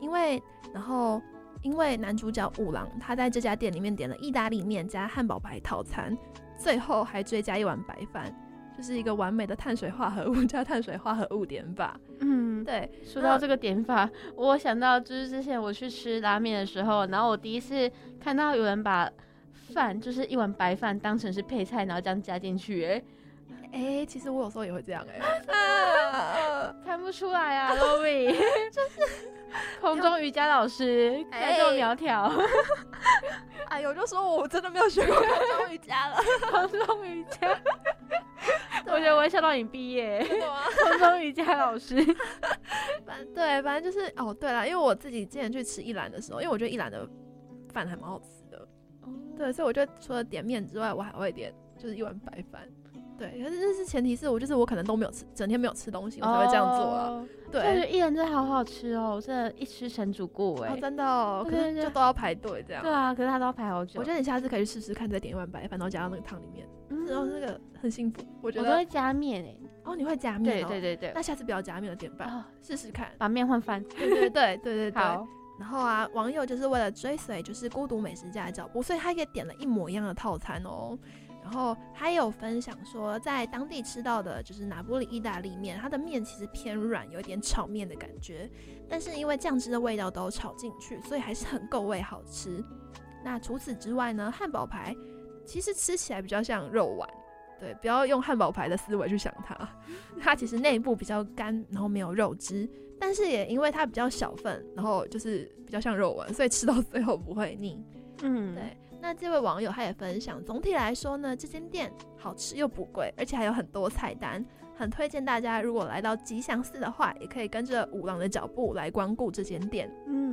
因为然后。因为男主角五郎他在这家店里面点了意大利面加汉堡排套餐，最后还追加一碗白饭，就是一个完美的碳水化合物加碳水化合物点法。嗯，对，说到这个点法，我想到就是之前我去吃拉面的时候，然后我第一次看到有人把饭就是一碗白饭当成是配菜，然后这样加进去，哎，哎、其实我有时候也会这样哎、看不出来啊 l o v y 就是空中瑜伽老师，看这么苗条，哎呦，就说我真的没有学过空中瑜伽了，空中瑜伽，我觉得我会笑到你毕业？空中瑜伽老师，反对，反正就是哦，对了，因为我自己之前去吃一兰的时候，因为我觉得一兰的饭还蛮好吃的，对，所以我就除了点面之外，我还会点就是一碗白饭。对，可是这是前提是我就是我可能都没有吃，整天没有吃东西，我才会这样做啊。哦。我觉对得，薏仁真的好好吃哦，我真的一吃成主顾哎哦，。真的哦，可是就都要排队这样。对啊，可是他都要排好久。我觉得你下次可以去试试看，再点一碗白饭，然后加到那个汤里面，嗯然后那个很幸福。我觉得我都会加面哎。哦，你会加面对哦，对对对那，下次不要加面了，点饭啊，试试看。把面换饭。对对对对对 对。好，然后啊，网友就是为了追随就是孤独美食家的脚步，所以他也点了一模一样的套餐哦。然后他也有分享说，在当地吃到的就是拿玻里意大利面，它的面其实偏软，有点炒面的感觉，但是因为酱汁的味道都炒进去，所以还是很够味，好吃。那除此之外呢，汉堡排其实吃起来比较像肉丸。对，不要用汉堡排的思维去想它，它其实内部比较干，然后没有肉汁，但是也因为它比较小份，然后就是比较像肉丸，所以吃到最后不会腻。嗯，对，那这位网友他也分享，总体来说呢，这间店好吃又不贵，而且还有很多菜单，很推荐大家如果来到吉祥寺的话，也可以跟着五郎的脚步来光顾这间店。嗯，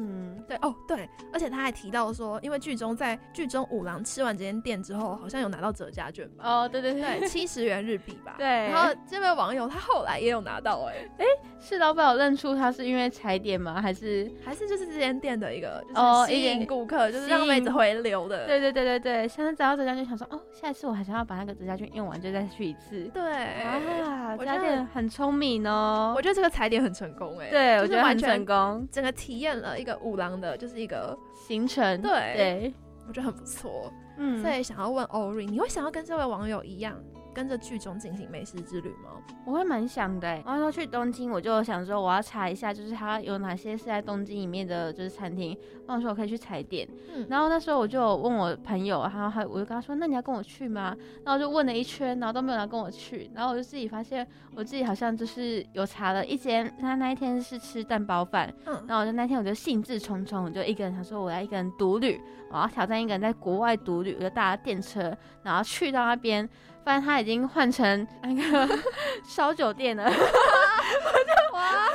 对哦对，而且他还提到说，因为剧中在剧中五郎吃完这间店之后，好像有拿到折价券吧？哦，对对对，七十元日币吧。对然后这位网友他后来也有拿到哎哎、是老板有认出他是因为踩点吗？还是？还是就是这间店的一个就是吸哦一点引顾客，就是让妹子回流的。对对对对对，现在找到折价券，想说哦，下一次我还想要把那个折价券用完，就再去一次。对，啊，我觉得很聪明哦。我觉得这个踩点很成功哎、对，我觉得很成功。整个体验了一个五郎的，就是一个行程对对，我觉得很不错。嗯，所以想要问欧瑞，你会想要跟这位网友一样，跟着剧中进行美食之旅吗？我会蛮想的欸。然后说去东京，我就想说我要查一下，就是它有哪些是在东京里面的就是餐厅，我想说我可以去踩点。嗯然后那时候我就问我朋友，然后他我就跟他说，那你要跟我去吗？然后我就问了一圈，然后都没有人跟我去，然后我就自己发现我自己好像就是有查了一间，他那一天是吃蛋包饭，嗯，然后我就那天我就兴致冲冲，我就一个人想说我要一个人独旅，我要挑战一个人在国外独旅，我就搭电车，然后去到那边，发现他已经换成那个 烧酒店了，哇，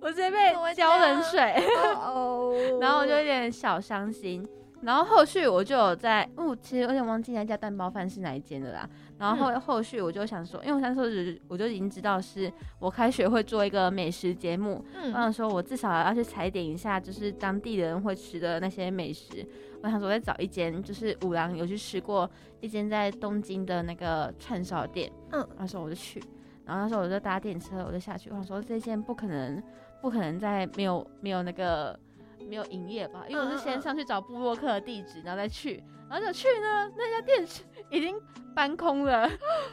我直接被浇冷水，哦，然后我就有点小伤心。然后后续我就有在，哦，其实有点忘记那家蛋包饭是哪一间的啦。然后后、后续我就想说，因为我那时候我就已经知道是我开学会做一个美食节目，我嗯想说，我至少要去踩点一下，就是当地人会吃的那些美食。我想说，我再找一间，就是五郎有去吃过一间在东京的那个串烧店。嗯，那时候我就去，然后那时候我就搭电车，我就下去。我想说，这间不可能，不可能在没有没有那个没有营业吧？因为我是先上去找部落客的地址，然后再去。然后就去呢，那家店已经搬空了，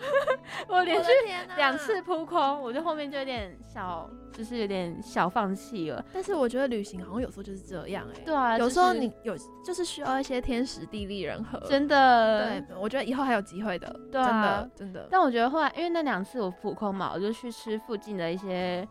我连续续两次扑空，我就后面就有点小，就是有点小放弃了。但是我觉得旅行好像有时候就是这样哎、对啊，有时候你有就是需要一些天时地利人和。真的对，我觉得以后还有机会的。对啊真的真的。但我觉得后来，因为那两次我扑空嘛，我就去吃附近的一些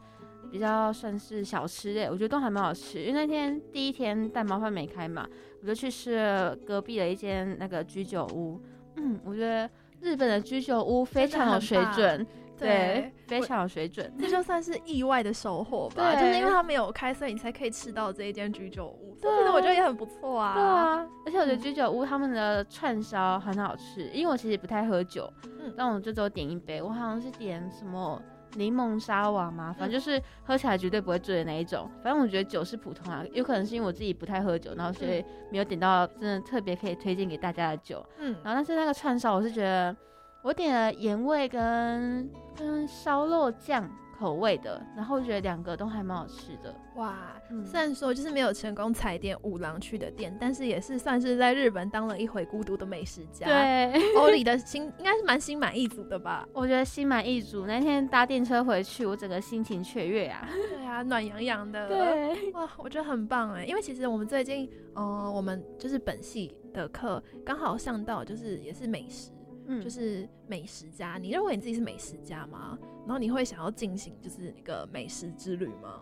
比较算是小吃类，我觉得都还蛮好吃。因为那天第一天蛋包饭没开嘛，我就去吃了隔壁的一间那个居酒屋。嗯，我觉得日本的居酒屋非常有水准，对，非常有水准。这就算是意外的收获吧，对就是因为他没有开，所以你才可以吃到这一间居酒屋。对我觉得也很不错啊。对，啊，而且我觉得居酒屋他们的串烧很好吃，因为我其实不太喝酒，嗯但我就只有点一杯，我好像是点什么柠檬沙瓦嘛，反正就是喝起来绝对不会醉的那一种。反正我觉得酒是普通啊，有可能是因为我自己不太喝酒，然后所以没有点到真的特别可以推荐给大家的酒。嗯，然后但是那个串烧，我是觉得我点了盐味跟跟烧肉酱口味的，然后我觉得两个都还蛮好吃的。哇，嗯虽然说就是没有成功踩点五郎去的店，但是也是算是在日本当了一回孤独的美食家。，对。欧里的心应该是蛮心满意足的吧？我觉得心满意足。那天搭电车回去，我整个心情雀跃啊。对啊，暖洋洋的。。对，哇，我觉得很棒哎，因为其实我们最近，呃，我们就是本系的课刚好上到，就是也是美食，嗯就是美食家。你认为你自己是美食家吗？然后你会想要进行就是那个美食之旅吗？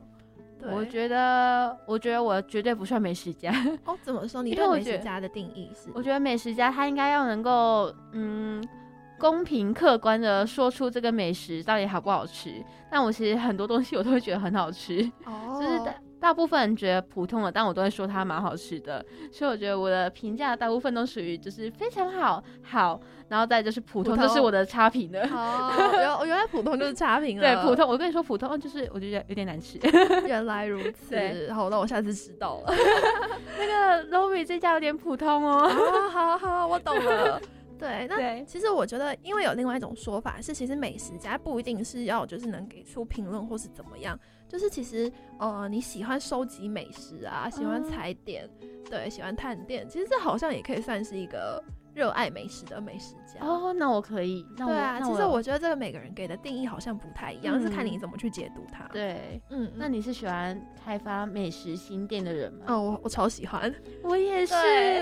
对，我觉得，我觉得我绝对不算美食家。哦，怎么说？你对美食家的定义是？我觉得美食家他应该要能够，嗯，公平客观的说出这个美食到底好不好吃。但我其实很多东西我都会觉得很好吃，哦就是大大部分人觉得普通的，但我都会说它蛮好吃的。所以我觉得我的评价大部分都属于就是非常好，好，然后再就是普通，普通这是我的差评的。哦，原原来普通就是差评了。对，普通，我跟你说，普通就是我觉得有点难吃。原来如此。对好，那我下次知道了。那个 Lori 这家有点普通哦。啊，好好，我懂了。对，那，其实我觉得，因为有另外一种说法是，其实美食家不一定是要就是能给出评论或是怎么样，就是其实呃你喜欢收集美食啊，喜欢嗯踩点，对，喜欢探店，其实这好像也可以算是一个热爱美食的美食家。哦，那我可以。那我对啊，其实我觉得这个每个人给的定义好像不太一样，嗯是看你怎么去解读它。，对。嗯，那你是喜欢开发美食新店的人吗？哦，我我超喜欢。我也是，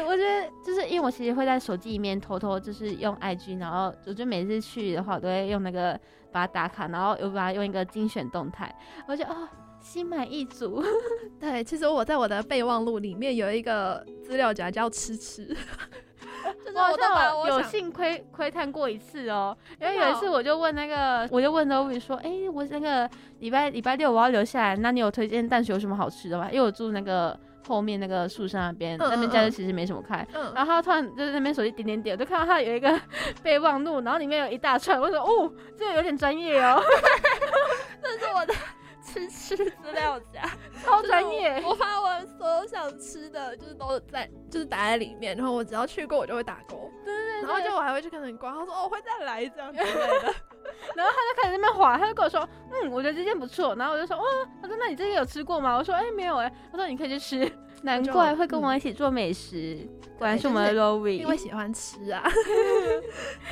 我觉得就是因为我其实会在手机里面偷偷就是用 IG，然后我就每次去的话，我都会用那个把它打卡，然后又把它用一个精选动态，我就哦心满意足。对，其实我在我的备忘录里面有一个资料夹叫吃吃，就是我好我都把像有有幸窥窥探过一次哦，因为有一次我就问那个，我就问 Lovi 说，哎、我那个礼拜礼拜六我要留下来，那你有推荐淡水有什么好吃的吗？因为我住那个后面那个树上那边，嗯那边假日其实没什么开。嗯，然后他突然就是那边手机点点点，我就看到他有一个备忘录，然后里面有一大串，我说哦，这个有点专业哦，吃 吃资料夹，超专业。我把我所有想吃的，就是都在，就是打在里面，然后我只要去过，我就会打勾。对对对然后就我还会去跟人逛，他说，哦，我会再来这样之类的。然后他就开始在那边划，他就跟我说，嗯，我觉得这件不错。然后我就说，哦，他说那你这件有吃过吗？我说，哎，没有哎。他说你可以去吃。难怪会跟我一起做美食，果然是我们的 Lowy。因为喜欢吃啊，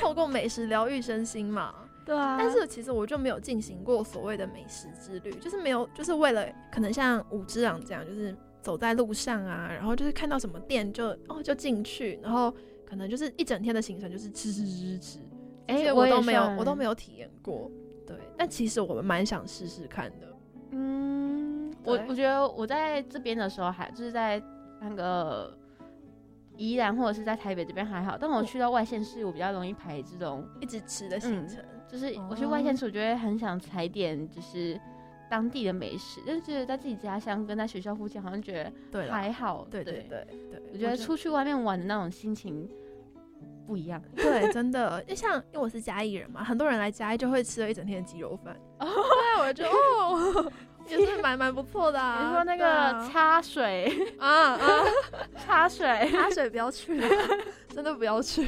透过美食疗愈身心嘛。对啊，但是其实我就没有进行过所谓的美食之旅，就是没有，就是为了可能像五之郎这样，就是走在路上啊，然后就是看到什么店就哦就进去，然后可能就是一整天的行程就是吃吃吃吃吃，哎我都没有算我都没有体验过。对，但其实我们蛮想试试看的。嗯，我我觉得我在这边的时候还就是在那个宜兰或者是在台北这边还好，但我去到外县市，我比较容易排这种，一直吃的行程，就是我去外县市，我觉得很想踩点就是当地的美食，但是觉得在自己家乡跟在学校附近好像觉得，还好，对对对对，我觉得出去外面玩的那种心情不一样。对，真的，就像因为我是嘉义人嘛，很多人来嘉义就会吃了一整天的鸡肉饭。对，我就哦，也是蛮蛮不错的啊。你说那个擦水，啊啊，插水，擦水不要去了，真的不要去，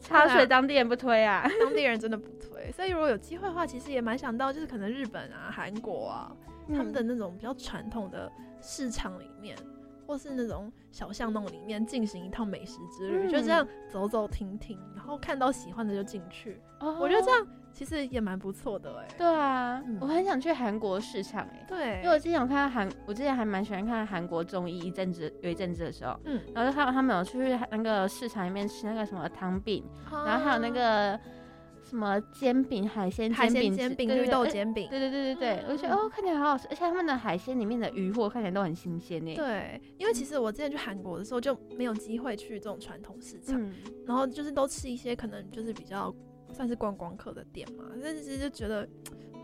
擦水，当地人不推啊。当地人真的不推。所以如果有机会的话，其实也蛮想到，就是可能日本啊、韩国啊，他们的那种比较传统的市场里面。或是那种小巷弄里面进行一趟美食之旅，嗯就这样走走停停，然后看到喜欢的就进去。哦我觉得这样其实也蛮不错的哎、对啊，嗯。我很想去韩国市场哎、对，因为我之前有看到韩，我之前还蛮喜欢看韩国综艺，一阵子有一阵子的时候，嗯，然后就看到他们有去那个市场里面吃那个什么汤饼，然后还有那啊个什么煎饼、海鲜煎饼煎煎饼、绿豆煎饼，对对对对对，觉得嗯哦，看起来好好吃，而且他们的海鲜里面的鱼货看起来都很新鲜呢。对，因为其实我之前去韩国的时候就没有机会去这种传统市场，嗯，然后就是都吃一些可能就是比较算是观光客的店嘛，但是其实就觉得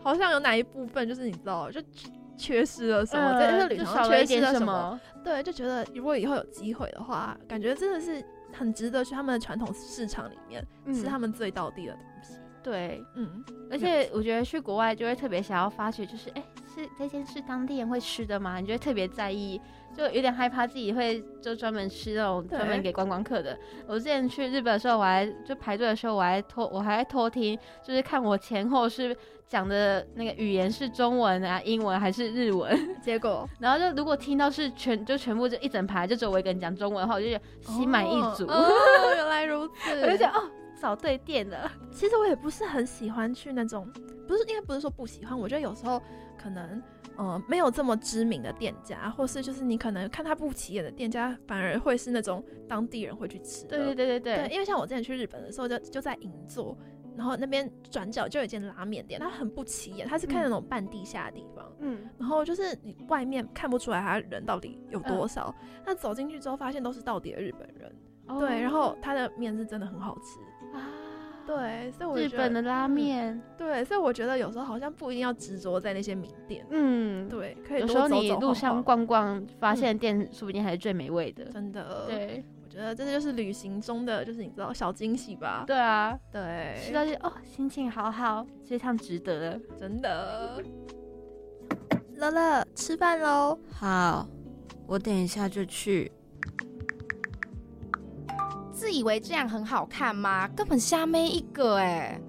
好像有哪一部分就是你知道就缺缺失了什么，在这旅程上缺失了什么，对，就觉得如果以后有机会的话，感觉真的是很值得去他们的传统市场里面吃他嗯，们最道地的东西。对，嗯，而且我觉得去国外就会特别想要发掘，就是哎，是这件是当地人会吃的吗？你就会特别在意，就有点害怕自己会就专门吃那种专门给观光客的。我之前去日本的时候，我还就排队的时候，我还偷我还偷听，就是看我前后是讲的那个语言是中文啊、英文还是日文，结果然后就如果听到是全就全部就一整排就只有我一个人讲中文的话，我就觉得心满意足，哦，哦 原来如此，我就觉得哦，找对店了。其实我也不是很喜欢去那种，不是应该不是说不喜欢，我觉得有时候可能呃没有这么知名的店家，或是就是你可能看他不起眼的店家，反而会是那种当地人会去吃的。对对对对对，因为像我之前去日本的时候就，就在银座，然后那边转角就有一间拉面店，它很不起眼，它是看那种半地下的地方。嗯，然后就是你外面看不出来他人到底有嗯。多少，那、走进去之后发现都是到底的日本人，哦。对，然后他的面是真的很好吃，啊，对，所以我日觉得本的拉面，对，所以我觉得有时候好像不一定要执着在那些名店，嗯，对，可以有时候你路上逛逛，发现的店说不定还是最美味的。真的，，对我觉得这就是旅行中的就是你知道小惊喜吧，对啊，对，吃到就哦，心情好好，这趟值得了。真的。乐乐，吃饭喽！好，我等一下就去。自以为这样很好看吗？根本瞎妹一个哎！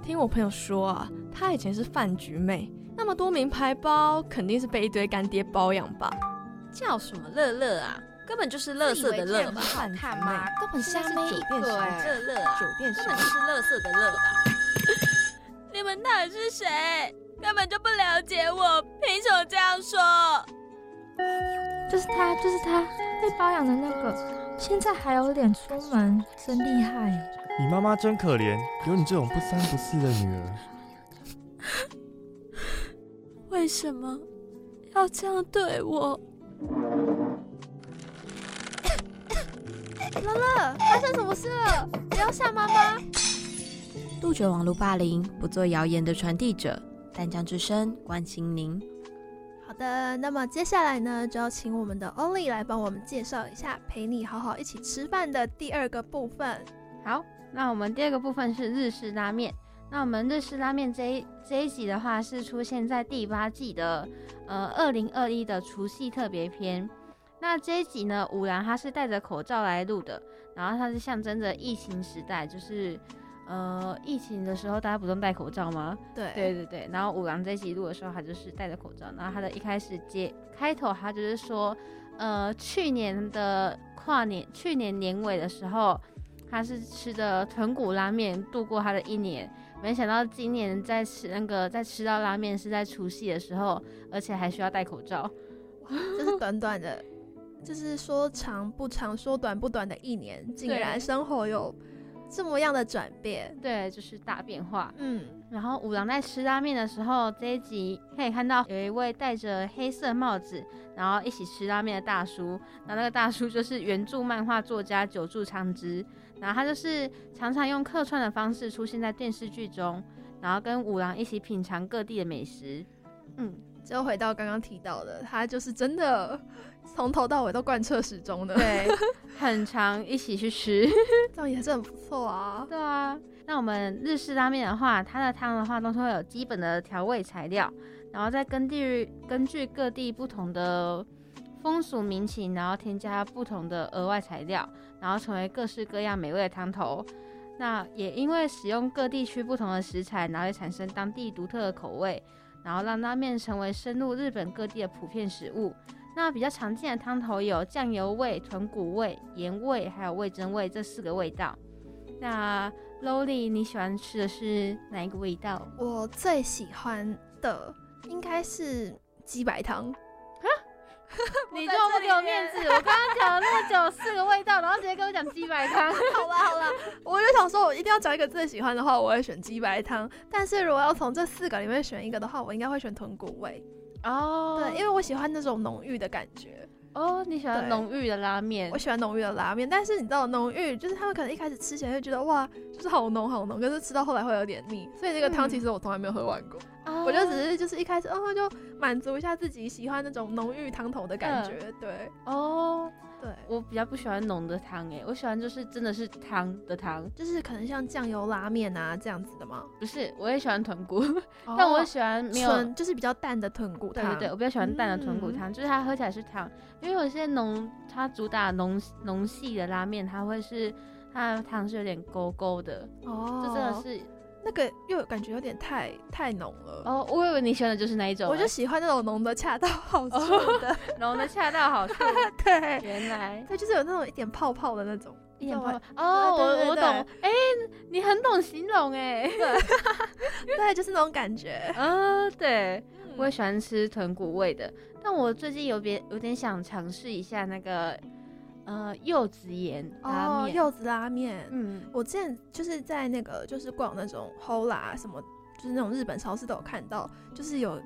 听我朋友说啊，她以前是饭局妹，那么多名牌包，肯定是被一堆干爹包养吧？叫什么乐乐啊？根本就是乐色的乐吧？好看吗？根本瞎妹一个乐哎！乐啊，酒店根本就是乐色的乐吧？你们到底是谁？根本就不了解我，凭什么这样说？就是他，就是他，被包养的那个，现在还有脸出门，真厉害。你妈妈真可怜，有你这种不三不四的女儿。为什么要这样对我？乐乐，发生什么事了？不要吓妈妈！杜绝网络霸凌，不做谣言的传递者。淡江之声关心您。的，那么接下来呢，就要请我们的欧丽来帮我们介绍一下陪你好好一起吃饭的第二个部分。好，那我们第二个部分是日式拉面。那我们日式拉面这一这一集的话，是出现在第八季的呃二零二一的除夕特别篇。那这一集呢，五郎他是戴着口罩来录的，然后他是象征着疫情时代，就是呃疫情的时候大家不用戴口罩吗？对对对对。然后五郎这一集录的时候，他就是戴着口罩，然后他的一开始接开头，他就是说，呃去年的跨年，去年年尾的时候，他是吃的豚骨拉面度过他的一年。没想到今年在吃那个在吃到拉面是在除夕的时候，而且还需要戴口罩。就是短短的，就是说长不长，说短不短的一年，竟然生活有这么样的转变。对，就是大变化。嗯，然后五郎在吃拉面的时候，这一集可以看到有一位戴着黑色帽子，然后一起吃拉面的大叔。然后那个大叔就是原著漫画作家久住昌之。然后他就是常常用客串的方式出现在电视剧中，然后跟五郎一起品尝各地的美食。嗯，就回到刚刚提到的，他就是真的从头到尾都贯彻始终的，对，很长一起去吃，这样也是很不错啊。对啊，那我们日式拉面的话，它的汤的话都是会有基本的调味材料，然后再根据根据各地不同的风俗民情，然后添加不同的额外材料。然后成为各式各样美味的汤头，那也因为使用各地区不同的食材，然后会产生当地独特的口味，然后让拉面成为深入日本各地的普遍食物。那比较常见的汤头有酱油味、豚骨味、盐味，还有味增味这四个味道。那 Lowly，你喜欢吃的是哪一个味道？我最喜欢的应该是鸡白汤。你这么不给我面子！我刚刚讲了那么久四个味道，然后直接跟我讲鸡白汤。好了好了，我就想说，我一定要找一个最喜欢的话，我会选鸡白汤。但是如果要从这四个里面选一个的话，我应该会选豚骨味。哦，对，因为我喜欢那种浓郁的感觉。哦，你喜欢浓郁的拉面？我喜欢浓郁的拉面，但是你知道浓郁，就是他们可能一开始吃起来就觉得哇，就是好浓好浓，可是吃到后来会有点腻。所以这个汤其实我从来没有喝完过。我就只是就是一开始，哦，就满足一下自己喜欢那种浓郁汤头的感觉，对，哦，对。我比较不喜欢浓的汤，哎，我喜欢就是真的是汤的汤，就是可能像酱油拉面啊这样子的吗？不是，我也喜欢豚骨，但我喜欢没有，就是比较淡的豚骨汤，对对对，我比较喜欢淡的豚骨汤，就是它喝起来是汤，因为有些浓，它主打浓浓细的拉面，它会是它的汤是有点勾勾的，哦，这真的是。那个又感觉有点太太浓了。哦，我以为你喜欢的就是那一种，我就喜欢那种浓的恰到好处的，浓的恰到好处。对，原来。它就是有那种一点泡泡的那种，一点泡。哦，我我懂，哎，你很懂形容哎，对，就是那种感觉。嗯，对，我也喜欢吃豚骨味的，但我最近有别有点想尝试一下那个。呃，柚子盐拉面，柚子拉面。嗯，我之前就是在那个就是逛那种 Hola 什么，就是那种日本超市都有看到，就是有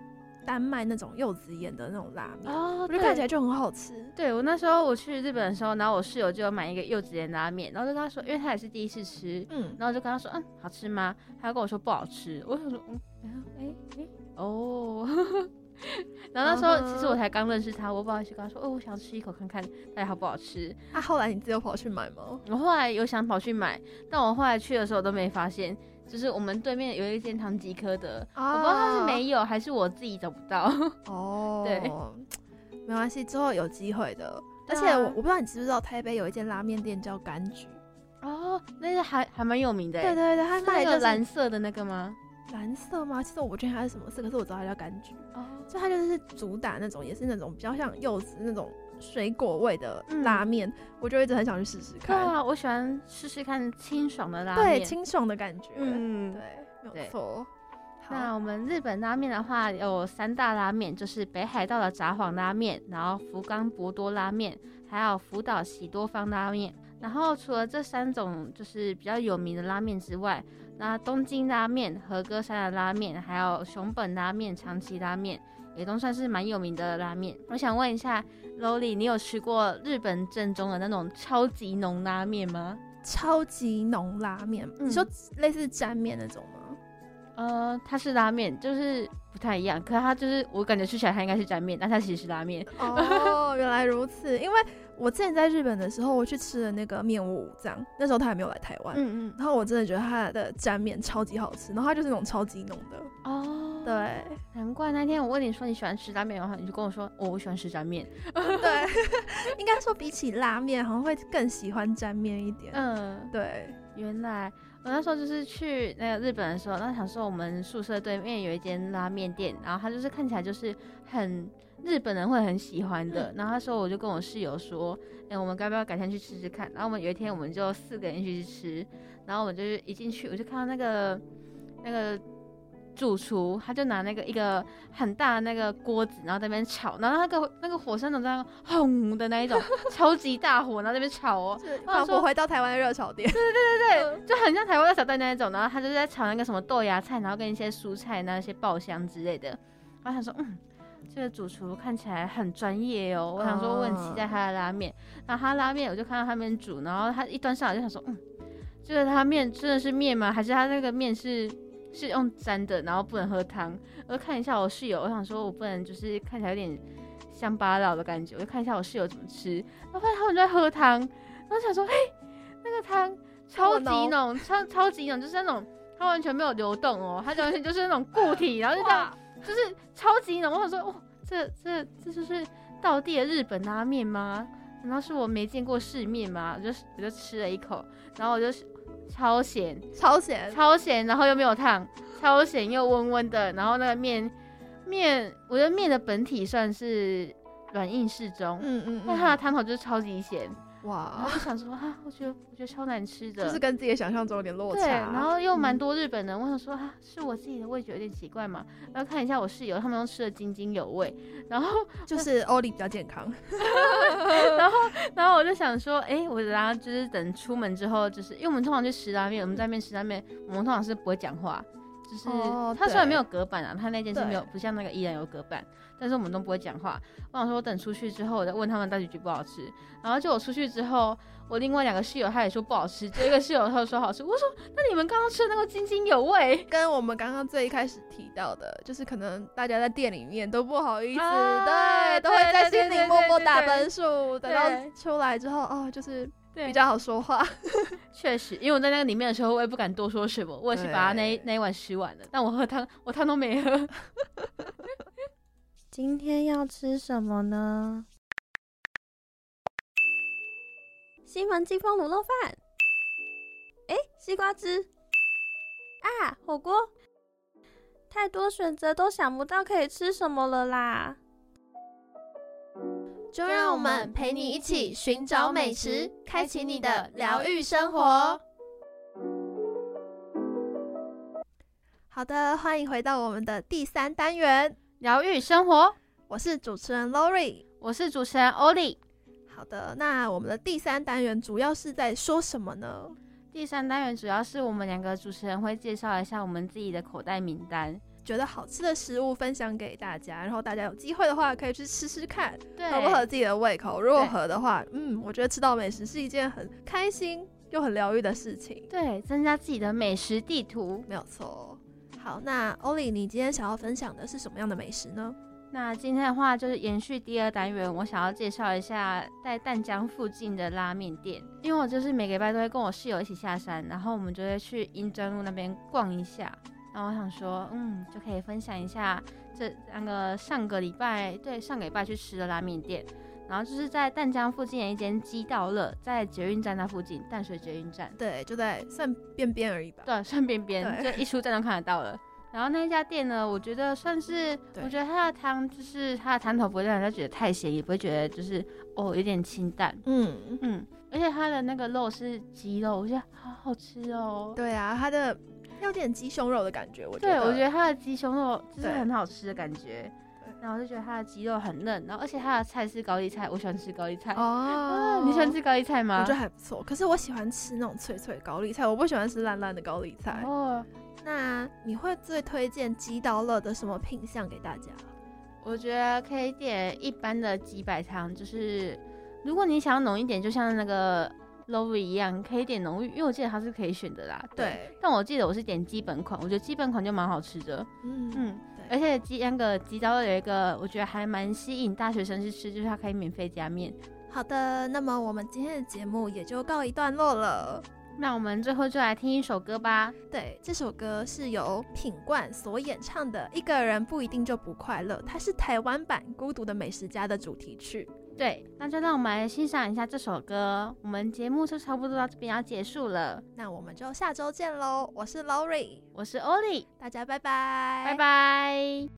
单卖那种柚子盐的那种拉面，哦，就看起来就很好吃。对我那时候我去日本的时候，然后我室友就有买一个柚子盐拉面，然后就跟他说，因为他也是第一次吃，嗯，然后就跟他说，嗯，好吃吗？他就跟我说不好吃。我想说，嗯，哎哎哦。然后那时候其实我才刚认识他，我不好意思跟他说，哦，我想吃一口看看，到底好不好吃。那后来你自己跑去买吗？我后来有想跑去买，但我后来去的时候都没发现，就是我们对面有一间唐吉诃德，我不知道他是没有还是我自己找不到。哦，对，没关系，之后有机会的。而且我我不知道你知不知道，台北有一间拉面店叫柑橘。哦，那个还还蛮有名的。对对对，它卖的蓝色的那个吗？蓝色吗？其实我不确定它是什么色，可是我知道它叫柑橘。哦，就它就是主打那种，也是那种比较像柚子那种水果味的拉面，我就一直很想去试试看。对啊，我喜欢试试看清爽的拉面，对，清爽的感觉。嗯，对，没有错。那我们日本拉面的话，有三大拉面，就是北海道的札幌拉面，然后福冈博多拉面，还有福岛喜多方拉面。然后除了这三种就是比较有名的拉面之外，那东京拉面、和歌山的拉面，还有熊本拉面、长崎拉面，也都算是蛮有名的拉面。我想问一下 l o l y 你有吃过日本正宗的那种超级浓拉面吗？超级浓拉面，你说类似沾面那种吗？呃，它是拉面，就是不太一样。可是它就是我感觉吃起来它应该是沾面，但它其实是拉面。哦，原来如此。因为我之前在日本的时候，我去吃了那个面屋武藏，那时候他还没有来台湾。嗯嗯。然后我真的觉得他的沾面超级好吃，然后它就是那种超级浓的。哦，对，难怪那天我问你说你喜欢吃拉面的话，你就跟我说哦，我喜欢吃沾面。对，应该说比起拉面，好像会更喜欢沾面一点。嗯，对，原来。我那时候就是去那个日本的时候，那想说我们宿舍对面有一间拉面店，然后它就是看起来就是很日本人会很喜欢的。然后那时候我就跟我室友说，哎，我们该不要改天去吃吃看？然后我们有一天我们就四个人一起去吃，然后我就是一进去我就看到那个那个。主厨他就拿那个一个很大的那个锅子，然后在那边炒，然后那个那个火山种这样轰的那一种 超级大火，然后那边炒哦，仿佛回到台湾的热炒店。对对对对对，就很像台湾热炒店那一种。然后他就在炒那个什么豆芽菜，然后跟一些蔬菜那些爆香之类的。然后他说，嗯，这个主厨看起来很专业哦。我想说我很期待他的拉面。然后他拉面我就看到他们煮，然后他一端上来就想说，嗯，这个他面真的是面吗？还是他那个面是？是用粘的，然后不能喝汤。我就看一下我室友，我想说我不能就是看起来有点乡巴佬的感觉。我就看一下我室友怎么吃，然后发现他们在喝汤，然后想说，嘿，那个汤超级浓，超超级浓，就是那种它完全没有流动哦，它完全就是那种固体，然后就这样，就是超级浓。我想说，哇，这这这就是道地的日本拉面吗？难道是我没见过世面吗？我就我就吃了一口，然后我就。超咸，超咸，超咸，然后又没有烫，超咸又温温的，然后那个面面，我觉得面的本体算是软硬适中，嗯嗯，但它的汤头就是超级咸。哇！我就想说啊，我觉得我觉得超难吃的，就是跟自己的想象中有点落差。对，然后又蛮多日本人，我想说啊，是我自己的味觉有点奇怪嘛。然后看一下我室友，他们都吃的津津有味。然后就是欧丽比较健康。然后然后我就想说，哎，我然后就是等出门之后，就是因为我们通常去吃拉面，我们在那边吃拉面，我们通常是不会讲话，就是他虽然没有隔板啊，他那件是没有不像那个依然有隔板。但是我们都不会讲话。我想说，我等出去之后，我再问他们到底觉不好吃。然后就我出去之后，我另外两个室友他也说不好吃，就一个室友他说好吃。我说那你们刚刚吃的那个津津有味，跟我们刚刚最一开始提到的，就是可能大家在店里面都不好意思，对，都会在心里默默打分数。等到出来之后，哦，就是比较好说话。确实，因为我在那个里面的时候，我也不敢多说什么，我也是把那那一碗吃完了。但我喝汤，我汤都没喝。今天要吃什么呢？西门劲风卤肉饭。哎，西瓜汁。啊，火锅。太多选择，都想不到可以吃什么了啦。就让我们陪你一起寻找美食，开启你的疗愈生活。好的，欢迎回到我们的第三单元。疗愈生活，我是主持人 Lori，我是主持人 Oli。好的，那我们的第三单元主要是在说什么呢？第三单元主要是我们两个主持人会介绍一下我们自己的口袋名单，觉得好吃的食物分享给大家，然后大家有机会的话可以去吃吃看，对，合不合自己的胃口。如果合的话，嗯，我觉得吃到美食是一件很开心又很疗愈的事情。对，增加自己的美食地图，没有错。好，那欧里，你今天想要分享的是什么样的美食呢？那今天的话就是延续第二单元，我想要介绍一下在淡江附近的拉面店，因为我就是每个礼拜都会跟我室友一起下山，然后我们就会去英专路那边逛一下，然后我想说，嗯，就可以分享一下这两个上个礼拜，对，上个礼拜去吃的拉面店。然后就是在淡江附近的一间鸡道乐，在捷运站那附近，淡水捷运站，对，就在算边边而已吧。对，算边边，就一出站就看得到了。然后那一家店呢，我觉得算是，我觉得它的汤就是它的汤头不会让人家觉得太咸，也不会觉得就是哦有点清淡。嗯嗯，而且它的那个肉是鸡肉，我觉得好好吃哦。对啊，它的有点鸡胸肉的感觉，我觉得。对，我觉得它的鸡胸肉就是很好吃的感觉。然后我就觉得它的鸡肉很嫩，然后而且它的菜是高丽菜，我喜欢吃高丽菜哦。你喜欢吃高丽菜吗？我觉得还不错，可是我喜欢吃那种脆脆高丽菜，我不喜欢吃烂烂的高丽菜。哦，那你会最推荐鸡刀乐的什么品相给大家？我觉得可以点一般的鸡白汤，就是如果你想要浓一点，就像那个 Lori 一样，可以点浓郁，因为我记得它是可以选的啦。对，但我记得我是点基本款，我觉得基本款就蛮好吃的。嗯嗯，对而且鸡那个吉岛有一个，我觉得还蛮吸引大学生去吃，就是它可以免费加面。好的，那么我们今天的节目也就告一段落了。那我们最后就来听一首歌吧。对，这首歌是由品冠所演唱的《一个人不一定就不快乐》，它是台湾版《孤独的美食家》的主题曲。对，那就让我们来欣赏一下这首歌。我们节目就差不多到这边要结束了。那我们就下周见喽！我是 Lori，我是 Oli，大家拜拜，拜拜。